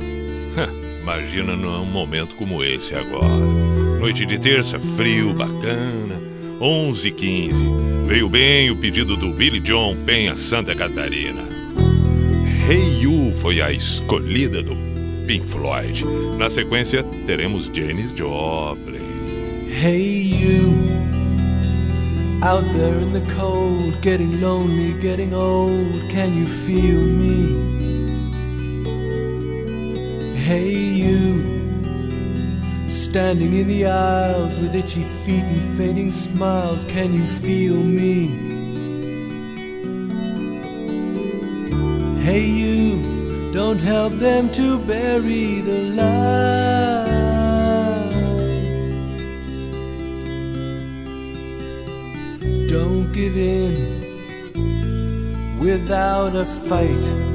Imagina num momento como esse agora. Noite de terça, frio, bacana. 11h15. Veio bem o pedido do Billy John Penha Santa Catarina. Hey You foi a escolhida do Pink Floyd. Na sequência, teremos Janis Joplin. Hey, you out there in the cold, getting lonely, getting old. Can you feel me? Hey, you standing in the aisles with itchy feet and fading smiles. Can you feel me? Hey, you don't help them to bury the light. Give in without a fight.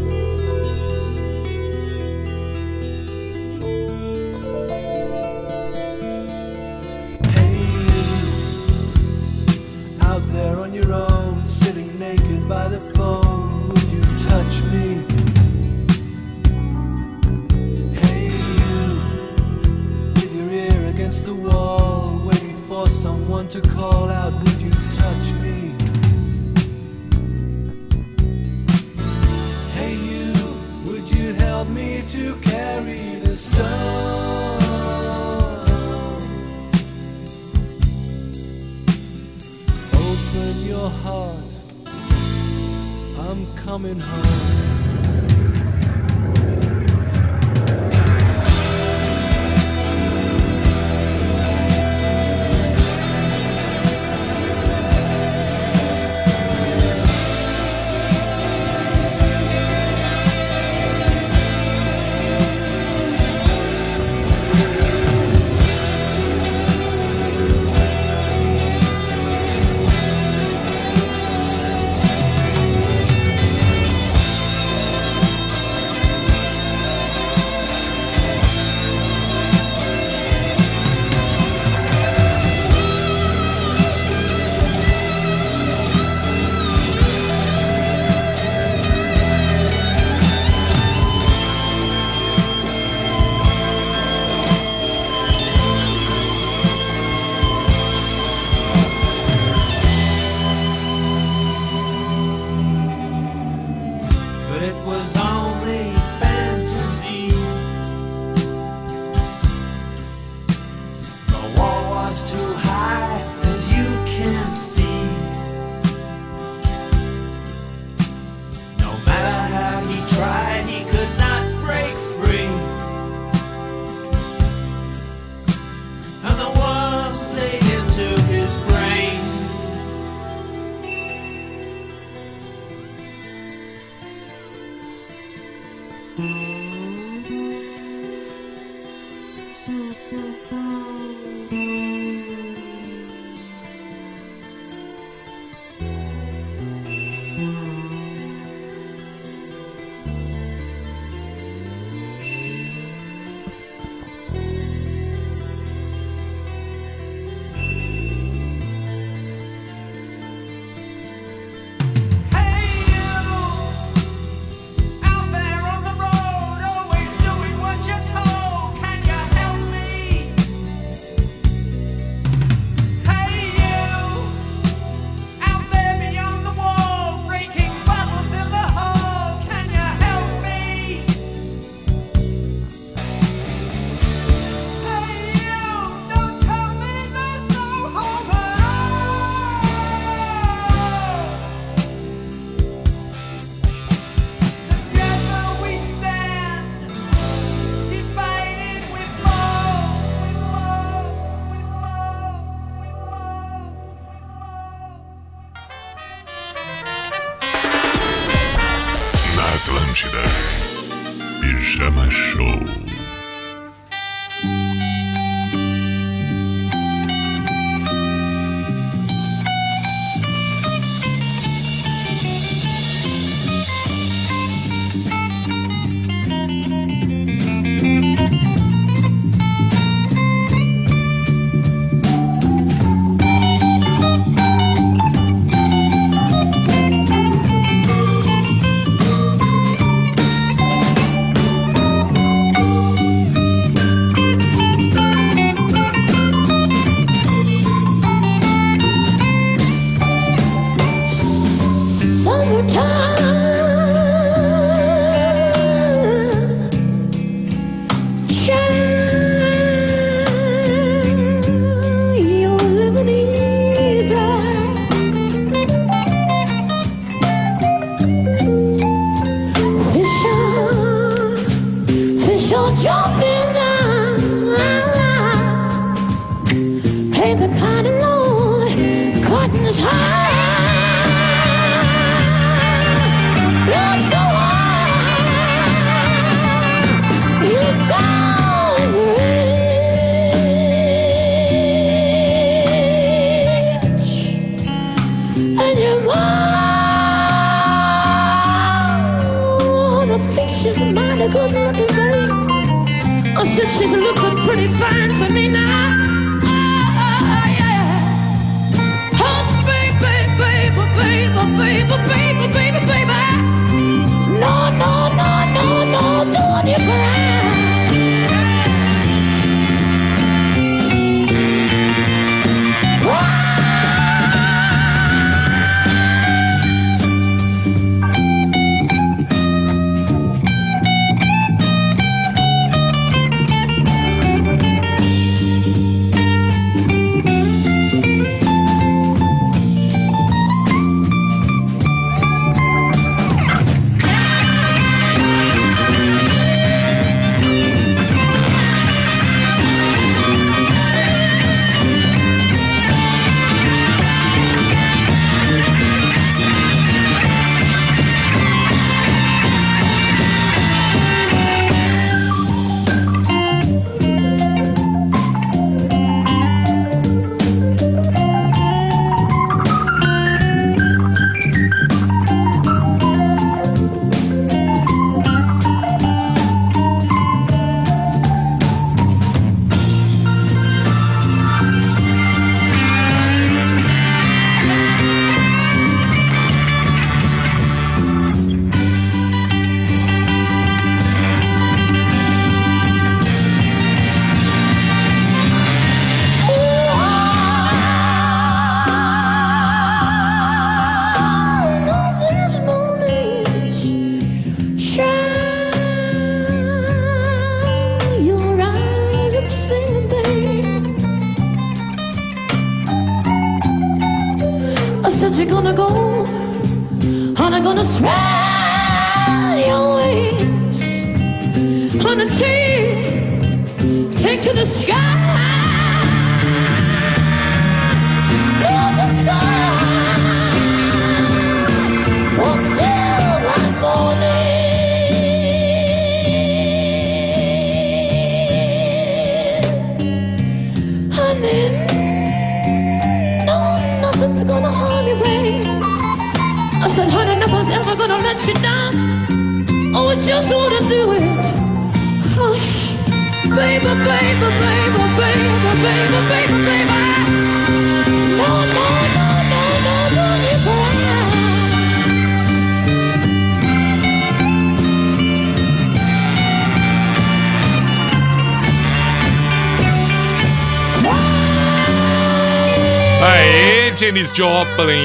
Joplin.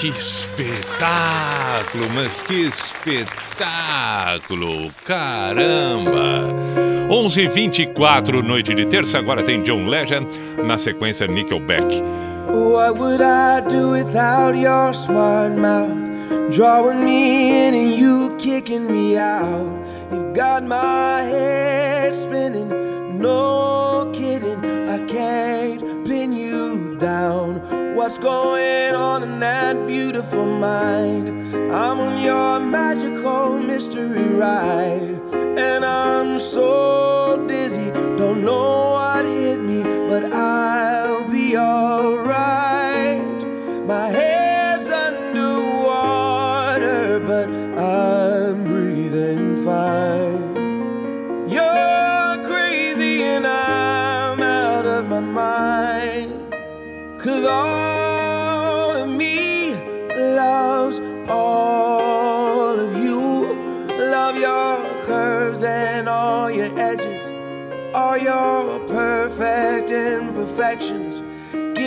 Que espetáculo, mas que espetáculo, caramba. 11:24 noite de terça, agora tem John Legend, na sequência Nickelback. What would I do without your smart mouth? Drawing me in and you kicking me out. You got my head spinning. No what's going on in that beautiful mind. I'm on your magical mystery ride, and I'm so dizzy, don't know what hit me, but I'll be alright.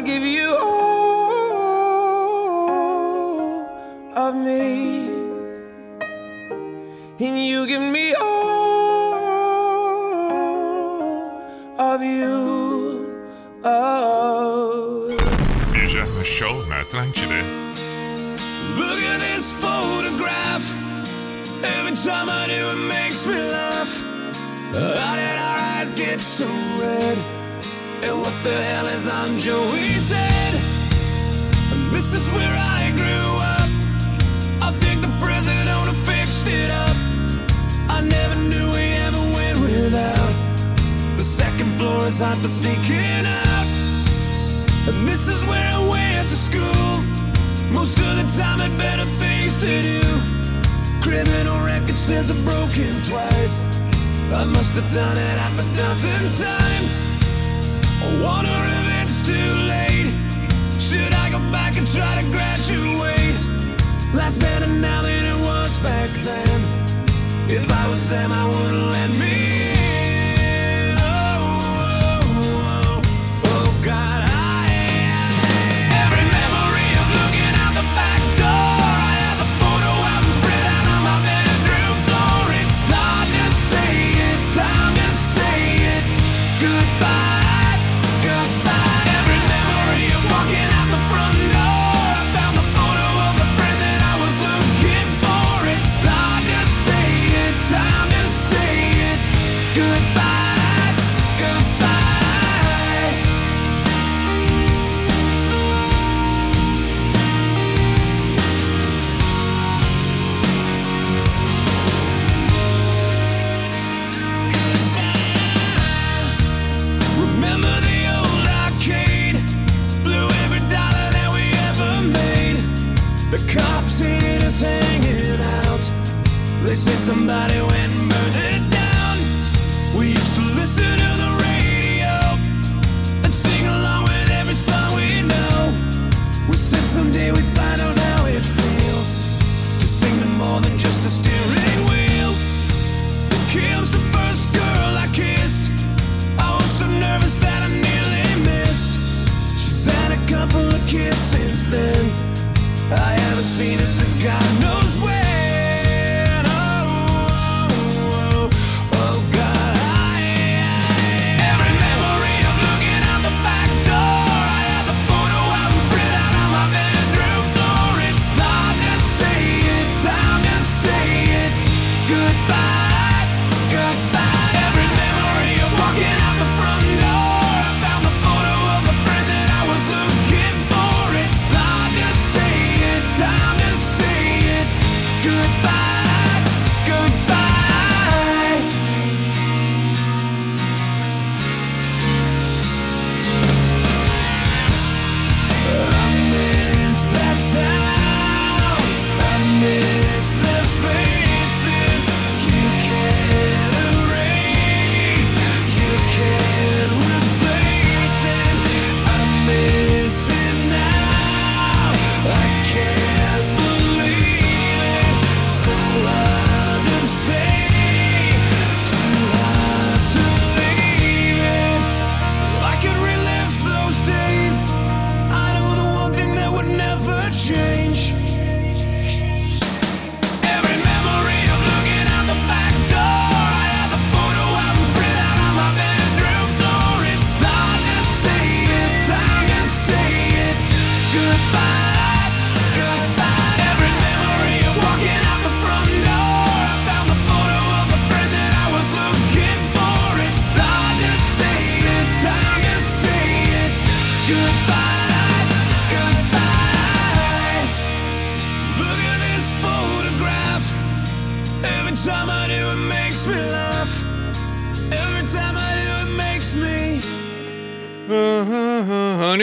give you all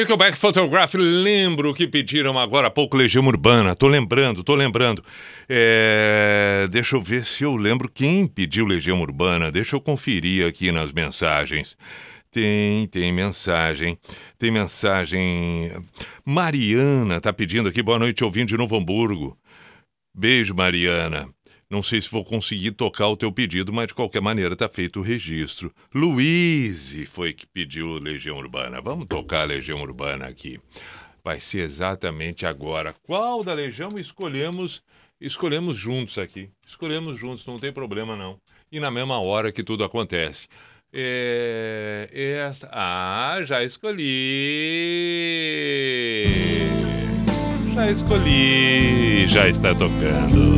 Nickelback Photograph, lembro que pediram agora há pouco Legião Urbana. Tô lembrando, tô lembrando. É, deixa eu ver se eu lembro quem pediu Legião Urbana. Deixa eu conferir aqui nas mensagens. Tem, tem mensagem. Tem mensagem. Mariana tá pedindo aqui. Boa noite, ouvindo de Novo Hamburgo. Beijo, Mariana. Não sei se vou conseguir tocar o teu pedido, mas de qualquer maneira tá feito o registro. Luiz foi que pediu Legião Urbana. Vamos tocar a Legião Urbana aqui. Vai ser exatamente agora. Qual da Legião escolhemos? Escolhemos juntos aqui. Escolhemos juntos, não tem problema não. E na mesma hora que tudo acontece. É, ah, já escolhi. Já escolhi. Já está tocando.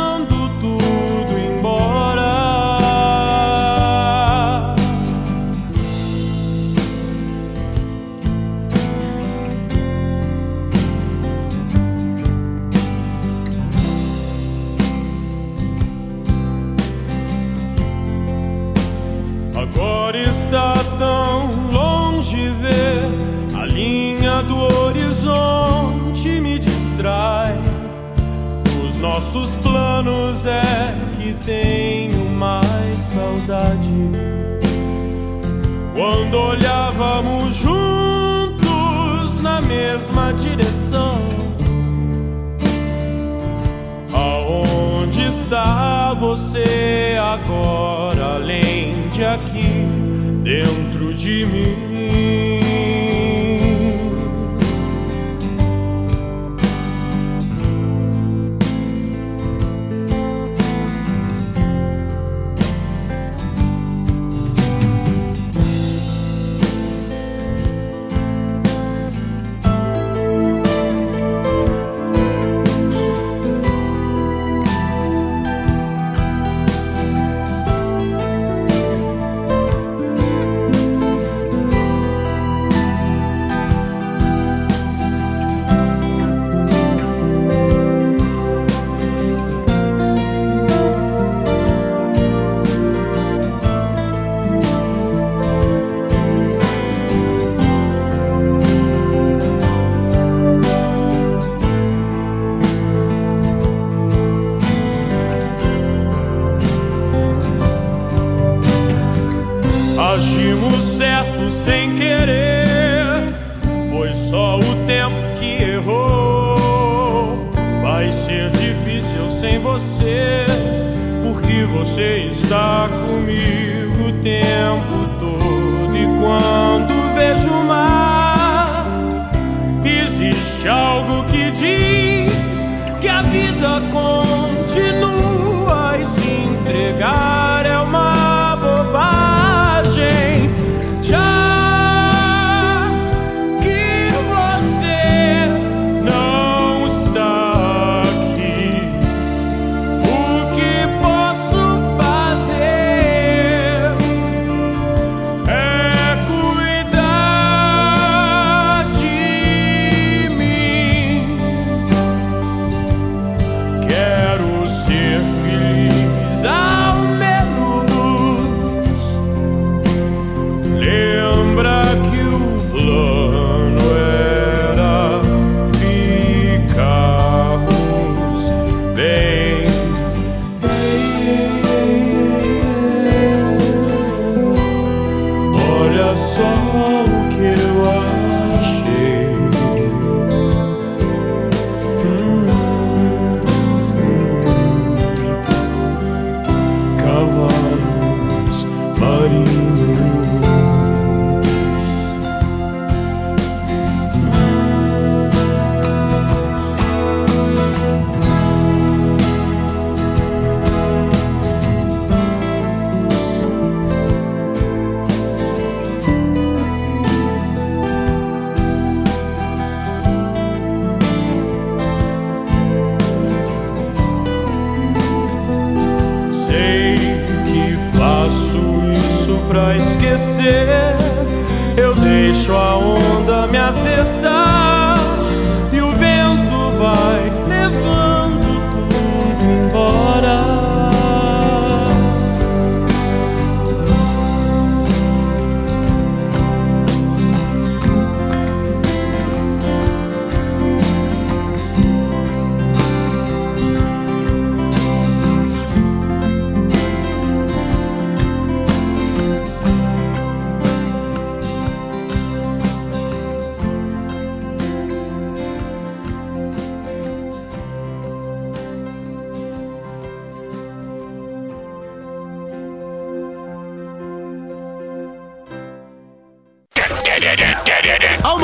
nossos planos é que tenho mais saudade. Quando olhávamos juntos na mesma direção. Aonde está você agora, além de aqui, dentro de mim?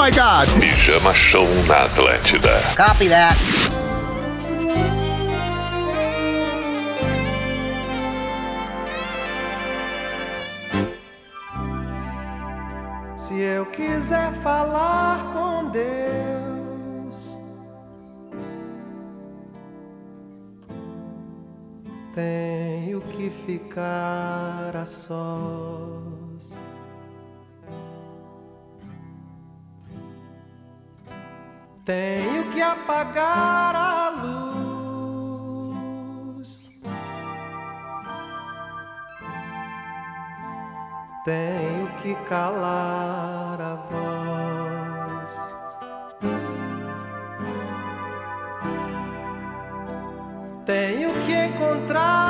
My god! Pijama Show na Atlântida. Copy that. Se eu quiser falar com Deus, tenho que ficar a sós. Tenho que apagar a luz. Tenho que calar a voz. Tenho que encontrar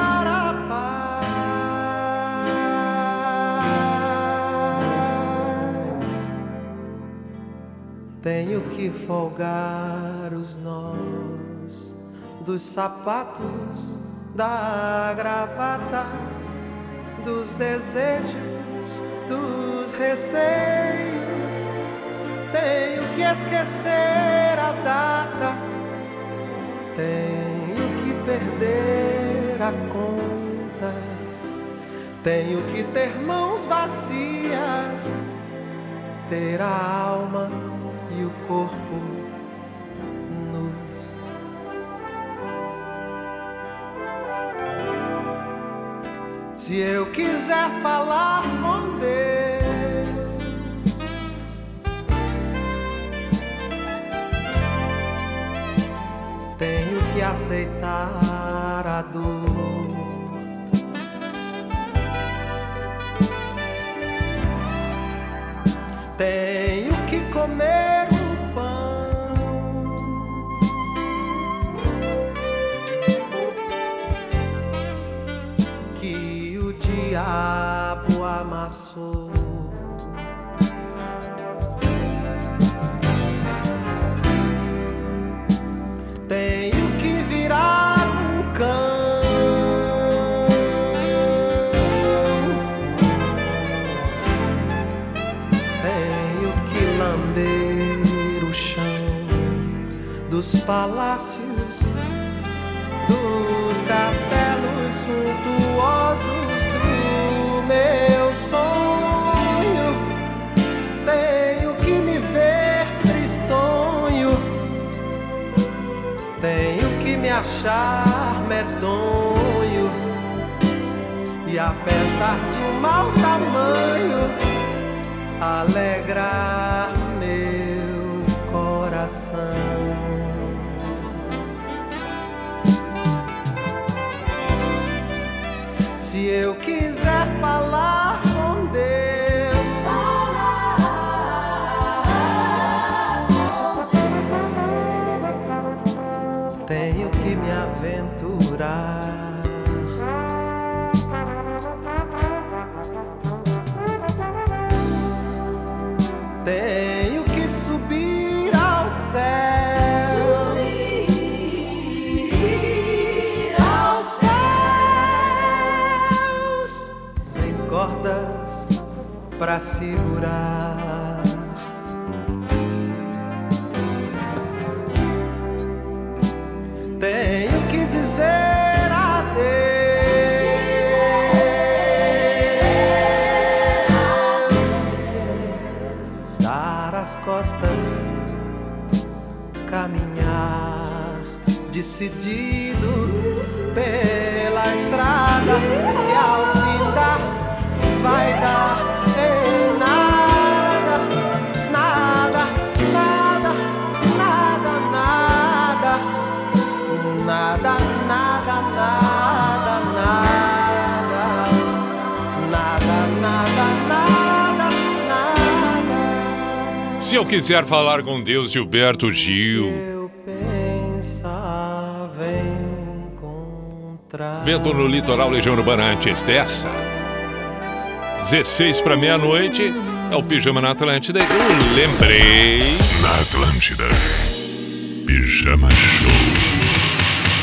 Tenho que folgar os nós dos sapatos, da gravata, dos desejos, dos receios. Tenho que esquecer a data, tenho que perder a conta, tenho que ter mãos vazias, ter a alma e o corpo nus. Se eu quiser falar com Deus, tenho que aceitar a dor. Tenho que comer palácios, dos castelos suntuosos do meu sonho. Tenho que me ver tristonho. Tenho que me achar medonho. E apesar de um mau tamanho, alegrar meu coração. Se eu quiser falar com Deus, tenho que me aventurar. Tenho que subir ao céu. Pra segurar. Tenho que dizer costas, caminhar decidido pela estrada Se eu quiser falar com Deus, Gilberto Gil. Pensava encontrar. Vento no litoral, Legião Urbana antes dessa. 16 para meia-noite é o Pijama na Atlântida. Eu lembrei. Na Atlântida. Pijama Show.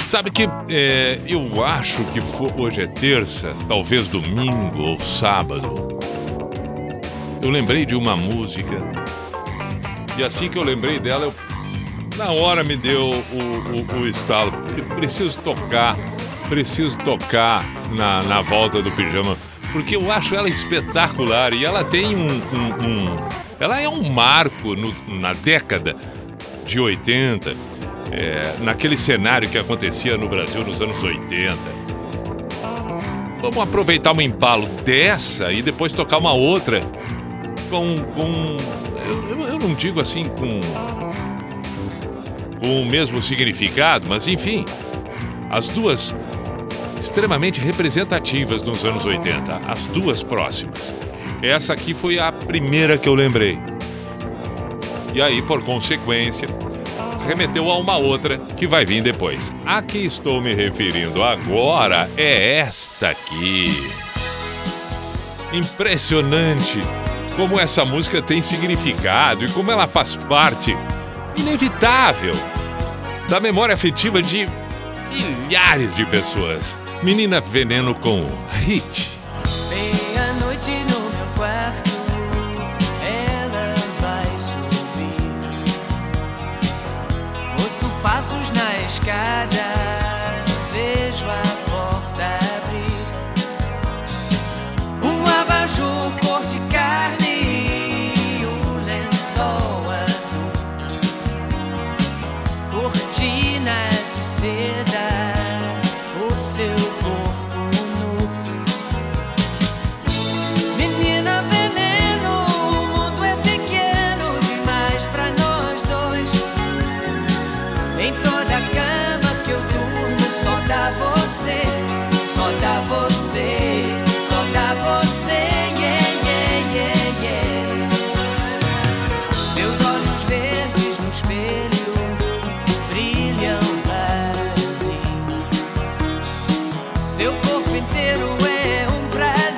Sabe que é, eu acho que fo- hoje é terça, talvez domingo ou sábado. Eu lembrei de uma música. E assim que eu lembrei dela, eu, na hora me deu o, o, o estalo. Pre- Preciso tocar, preciso tocar na, na volta do pijama. Porque eu acho ela espetacular e ela tem um. um- um- ela é um marco no- na década de 80, é, naquele cenário que acontecia no Brasil nos anos 80. Vamos aproveitar um embalo dessa e depois tocar uma outra com. com eu, eu- eu não digo assim com. com o mesmo significado, mas enfim. As duas extremamente representativas nos anos 80, as duas próximas. Essa aqui foi a primeira que eu lembrei. E aí, por consequência, remeteu a uma outra que vai vir depois. A que estou me referindo agora é esta aqui. Impressionante como essa música tem significado e como ela faz parte inevitável da memória afetiva de milhares de pessoas. Menina Veneno com Hit. Meia-noite no meu quarto, ela vai subir. Ouço passos na escada, corpo inteiro é um prazer,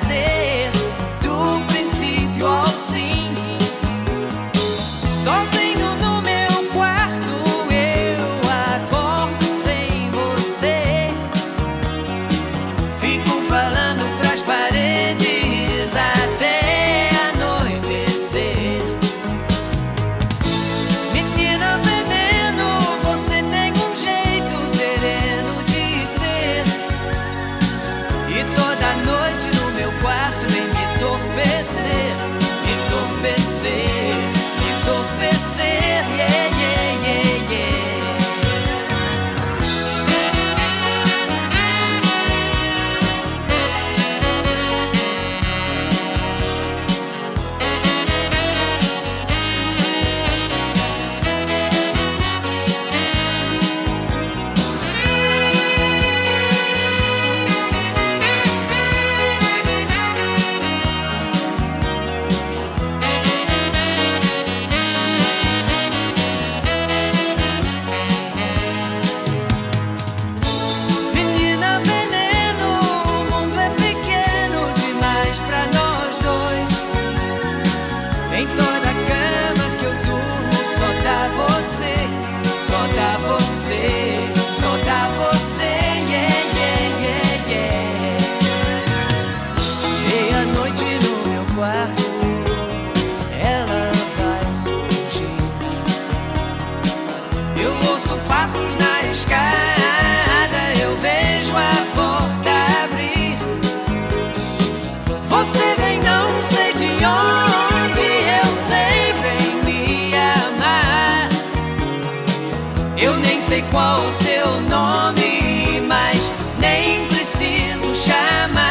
qual o seu nome, mas nem preciso chamar.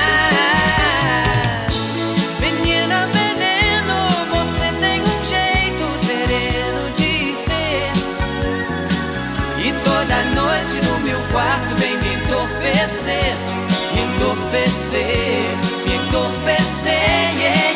Menina veneno, você tem um jeito sereno de ser. E toda noite no meu quarto vem me entorpecer, me entorpecer, me entorpecer. Yeah.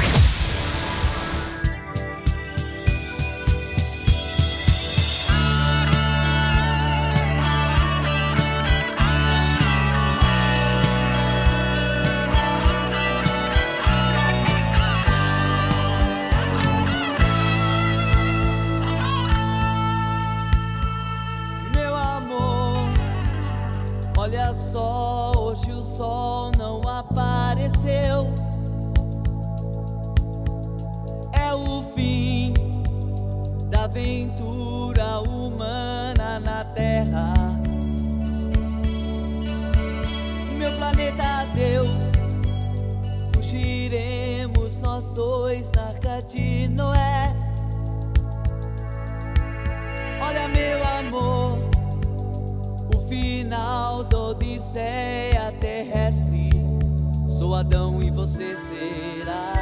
planeta Deus, fugiremos nós dois na arca de Noé. Olha, meu amor, o final da Odisseia terrestre. Sou Adão e você será.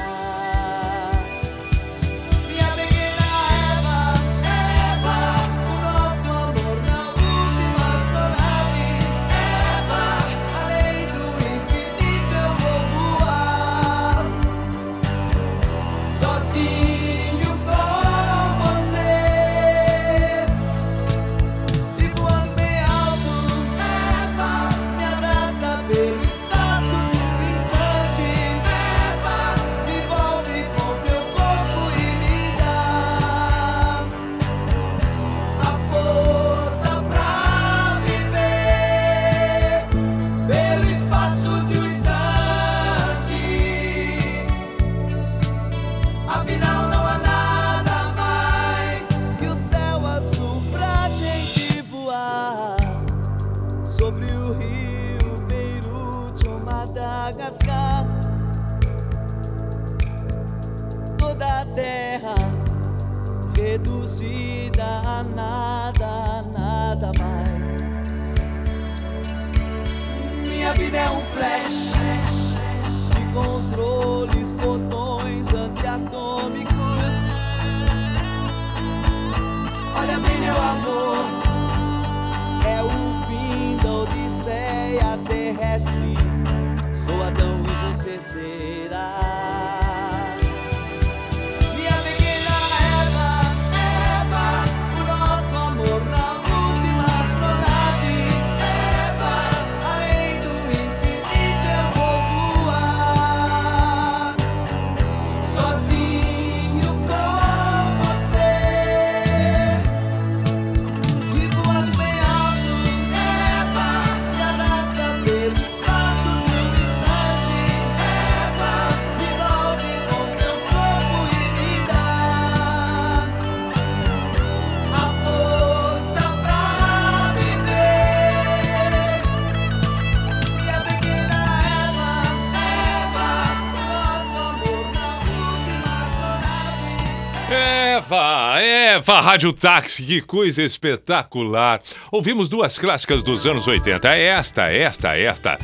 Eva Rádio Táxi, que coisa espetacular. Ouvimos duas clássicas dos anos 80. Esta, esta, esta.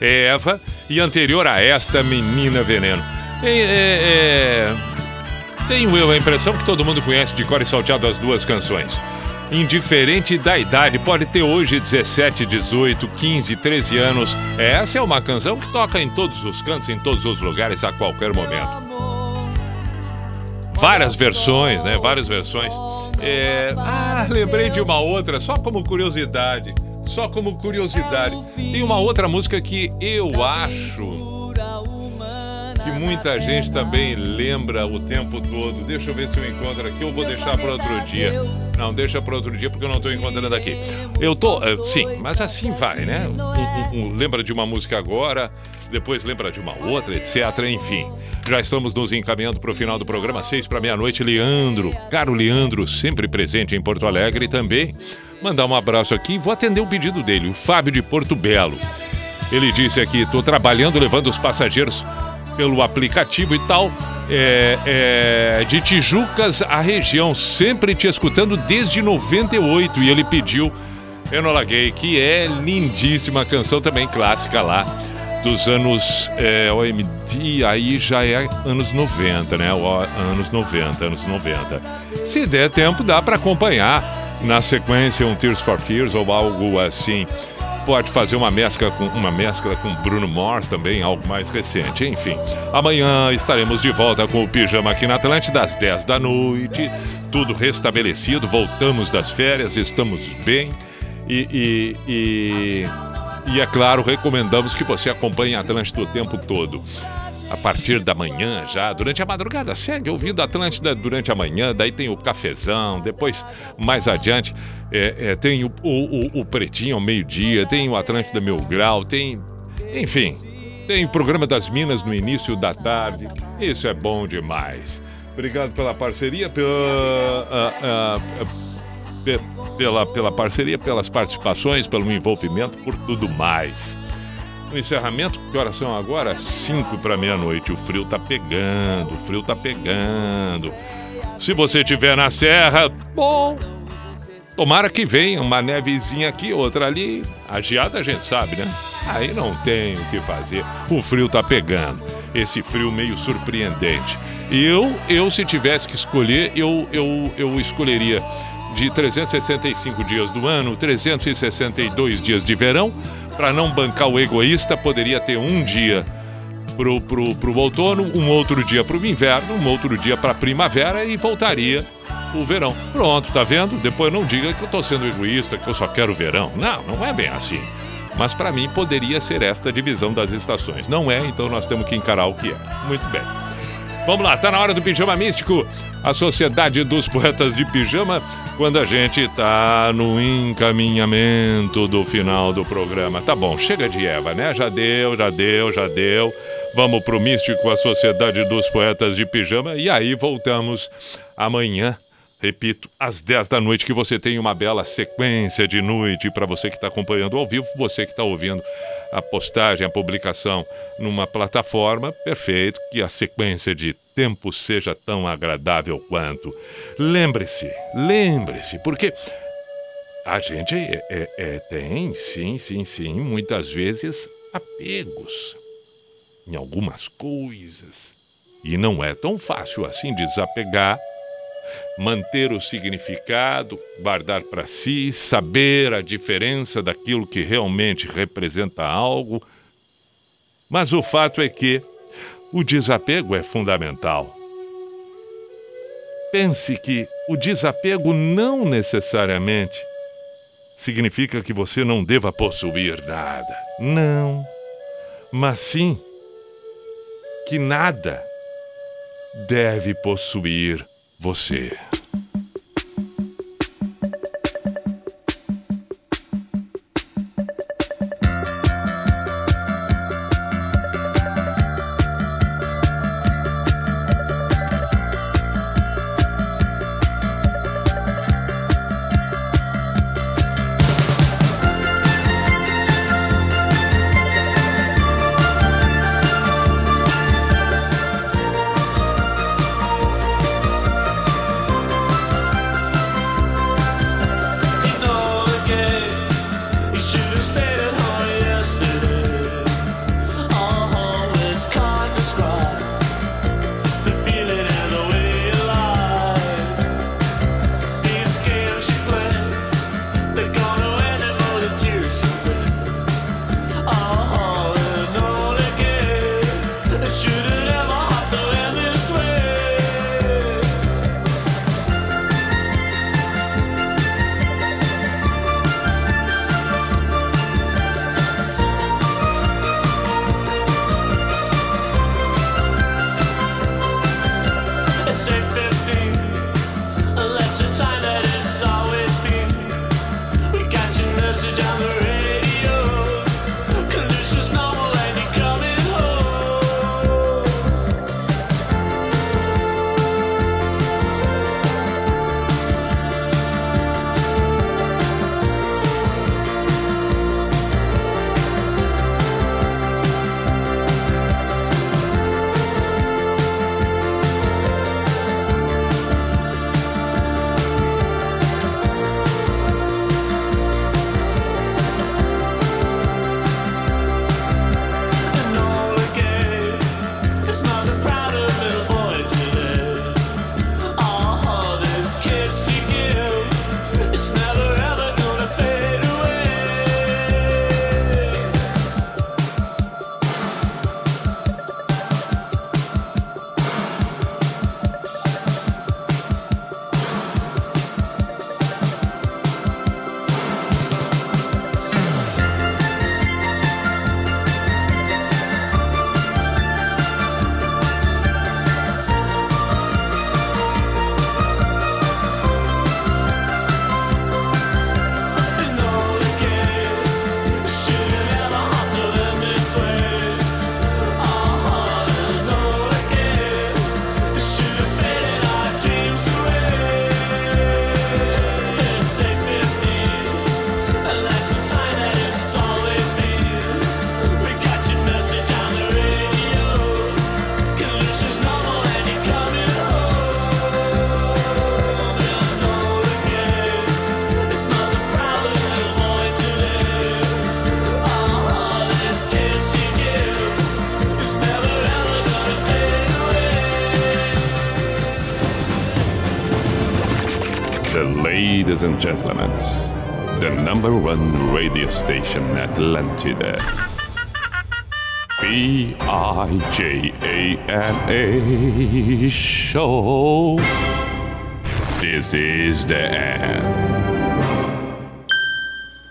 Eva e anterior a esta, Menina Veneno. É, é, é... Tenho eu a impressão que todo mundo conhece de cor e salteado as duas canções. Indiferente da idade, pode ter hoje 17, 18, 15, 13 anos. Essa é uma canção que toca em todos os cantos, em todos os lugares, a qualquer momento várias versões, né? Várias versões. É... Ah, lembrei de uma outra, só como curiosidade. Só como curiosidade. Tem uma outra música que eu acho que muita gente também lembra o tempo todo. Deixa eu ver se eu encontro aqui. Eu vou deixar para outro dia. Não, deixa para outro dia porque eu não estou encontrando aqui. Eu tô, eh, sim, mas assim vai, né? Um, um, um, lembra de uma música agora, depois lembra de uma outra, etc. Enfim, já estamos nos encaminhando para o final do programa, seis para meia-noite. Leandro, caro Leandro, sempre presente em Porto Alegre também. Mandar um abraço aqui. Vou atender o pedido dele, o Fábio de Porto Belo. Ele disse aqui: estou trabalhando, levando os passageiros pelo aplicativo e tal. É, é, de Tijucas à região, sempre te escutando desde 98. E ele pediu Enola Gay, que é lindíssima canção também clássica lá dos anos é, OMD, aí já é anos 90, né? O- anos 90, anos 90. Se der tempo, dá para acompanhar na sequência um Tears for Fears ou algo assim. Pode fazer uma mescla com uma mescla com Bruno Mars também, algo mais recente. Enfim, amanhã estaremos de volta com o Pijama aqui na Atlântida às 10 da noite. Tudo restabelecido, voltamos das férias, estamos bem. E, e, e, e, é claro, recomendamos que você acompanhe a Atlântida o tempo todo. A partir da manhã já, durante a madrugada, segue ouvindo Atlântida durante a manhã, daí tem o cafezão, depois, mais adiante, é, é, tem o, o, o- Pretinho ao meio-dia, tem o Atlântida Mil Grau, tem. Enfim, tem o programa das Minas no início da tarde. Isso é bom demais. Obrigado pela parceria, pela. ah, ah, pe- pela, pela parceria, pelas participações, pelo envolvimento, por tudo mais. No encerramento, que horas são agora? 5 para meia-noite. O frio tá pegando, o frio tá pegando. Se você estiver na serra, bom. Tomara que venha uma nevezinha aqui, outra ali. A geada a gente sabe, né? Aí não tem o que fazer. O frio tá pegando. Esse frio meio surpreendente. Eu, eu se tivesse que escolher, eu, eu, eu escolheria de 365 dias do ano, 362 dias de verão. Para não bancar o egoísta, poderia ter um dia pro, pro, pro outono, um outro dia pro inverno, um outro dia pra primavera e voltaria o verão. Pronto, tá vendo? Depois não diga que eu tô sendo egoísta, que eu só quero verão. Não, não é bem assim. Mas para mim poderia ser esta divisão das estações. Não é, então nós temos que encarar o que é. Muito bem. Vamos lá, tá na hora do Pijama Místico, a Sociedade dos Poetas de Pijama, quando a gente tá no encaminhamento do final do programa. Tá bom, chega de Eva, né? Já deu, já deu, já deu. Vamos pro Místico, a Sociedade dos Poetas de Pijama, e aí voltamos amanhã. Repito, às 10 da noite, que você tem uma bela sequência de noite para você que está acompanhando ao vivo, você que está ouvindo a postagem, a publicação numa plataforma, perfeito, que a sequência de tempo seja tão agradável quanto. Lembre-se, lembre-se, porque a gente é- é- é- tem, sim, sim, sim, muitas vezes apegos em algumas coisas. E não é tão fácil assim desapegar, manter o significado, guardar para si, saber a diferença daquilo que realmente representa algo. Mas o fato é que o desapego é fundamental. Pense que o desapego não necessariamente significa que você não deva possuir nada. Não. Mas sim que nada deve possuir você. And gentlemen, the number one radio station Atlantida. B I J A N A show. This is the end.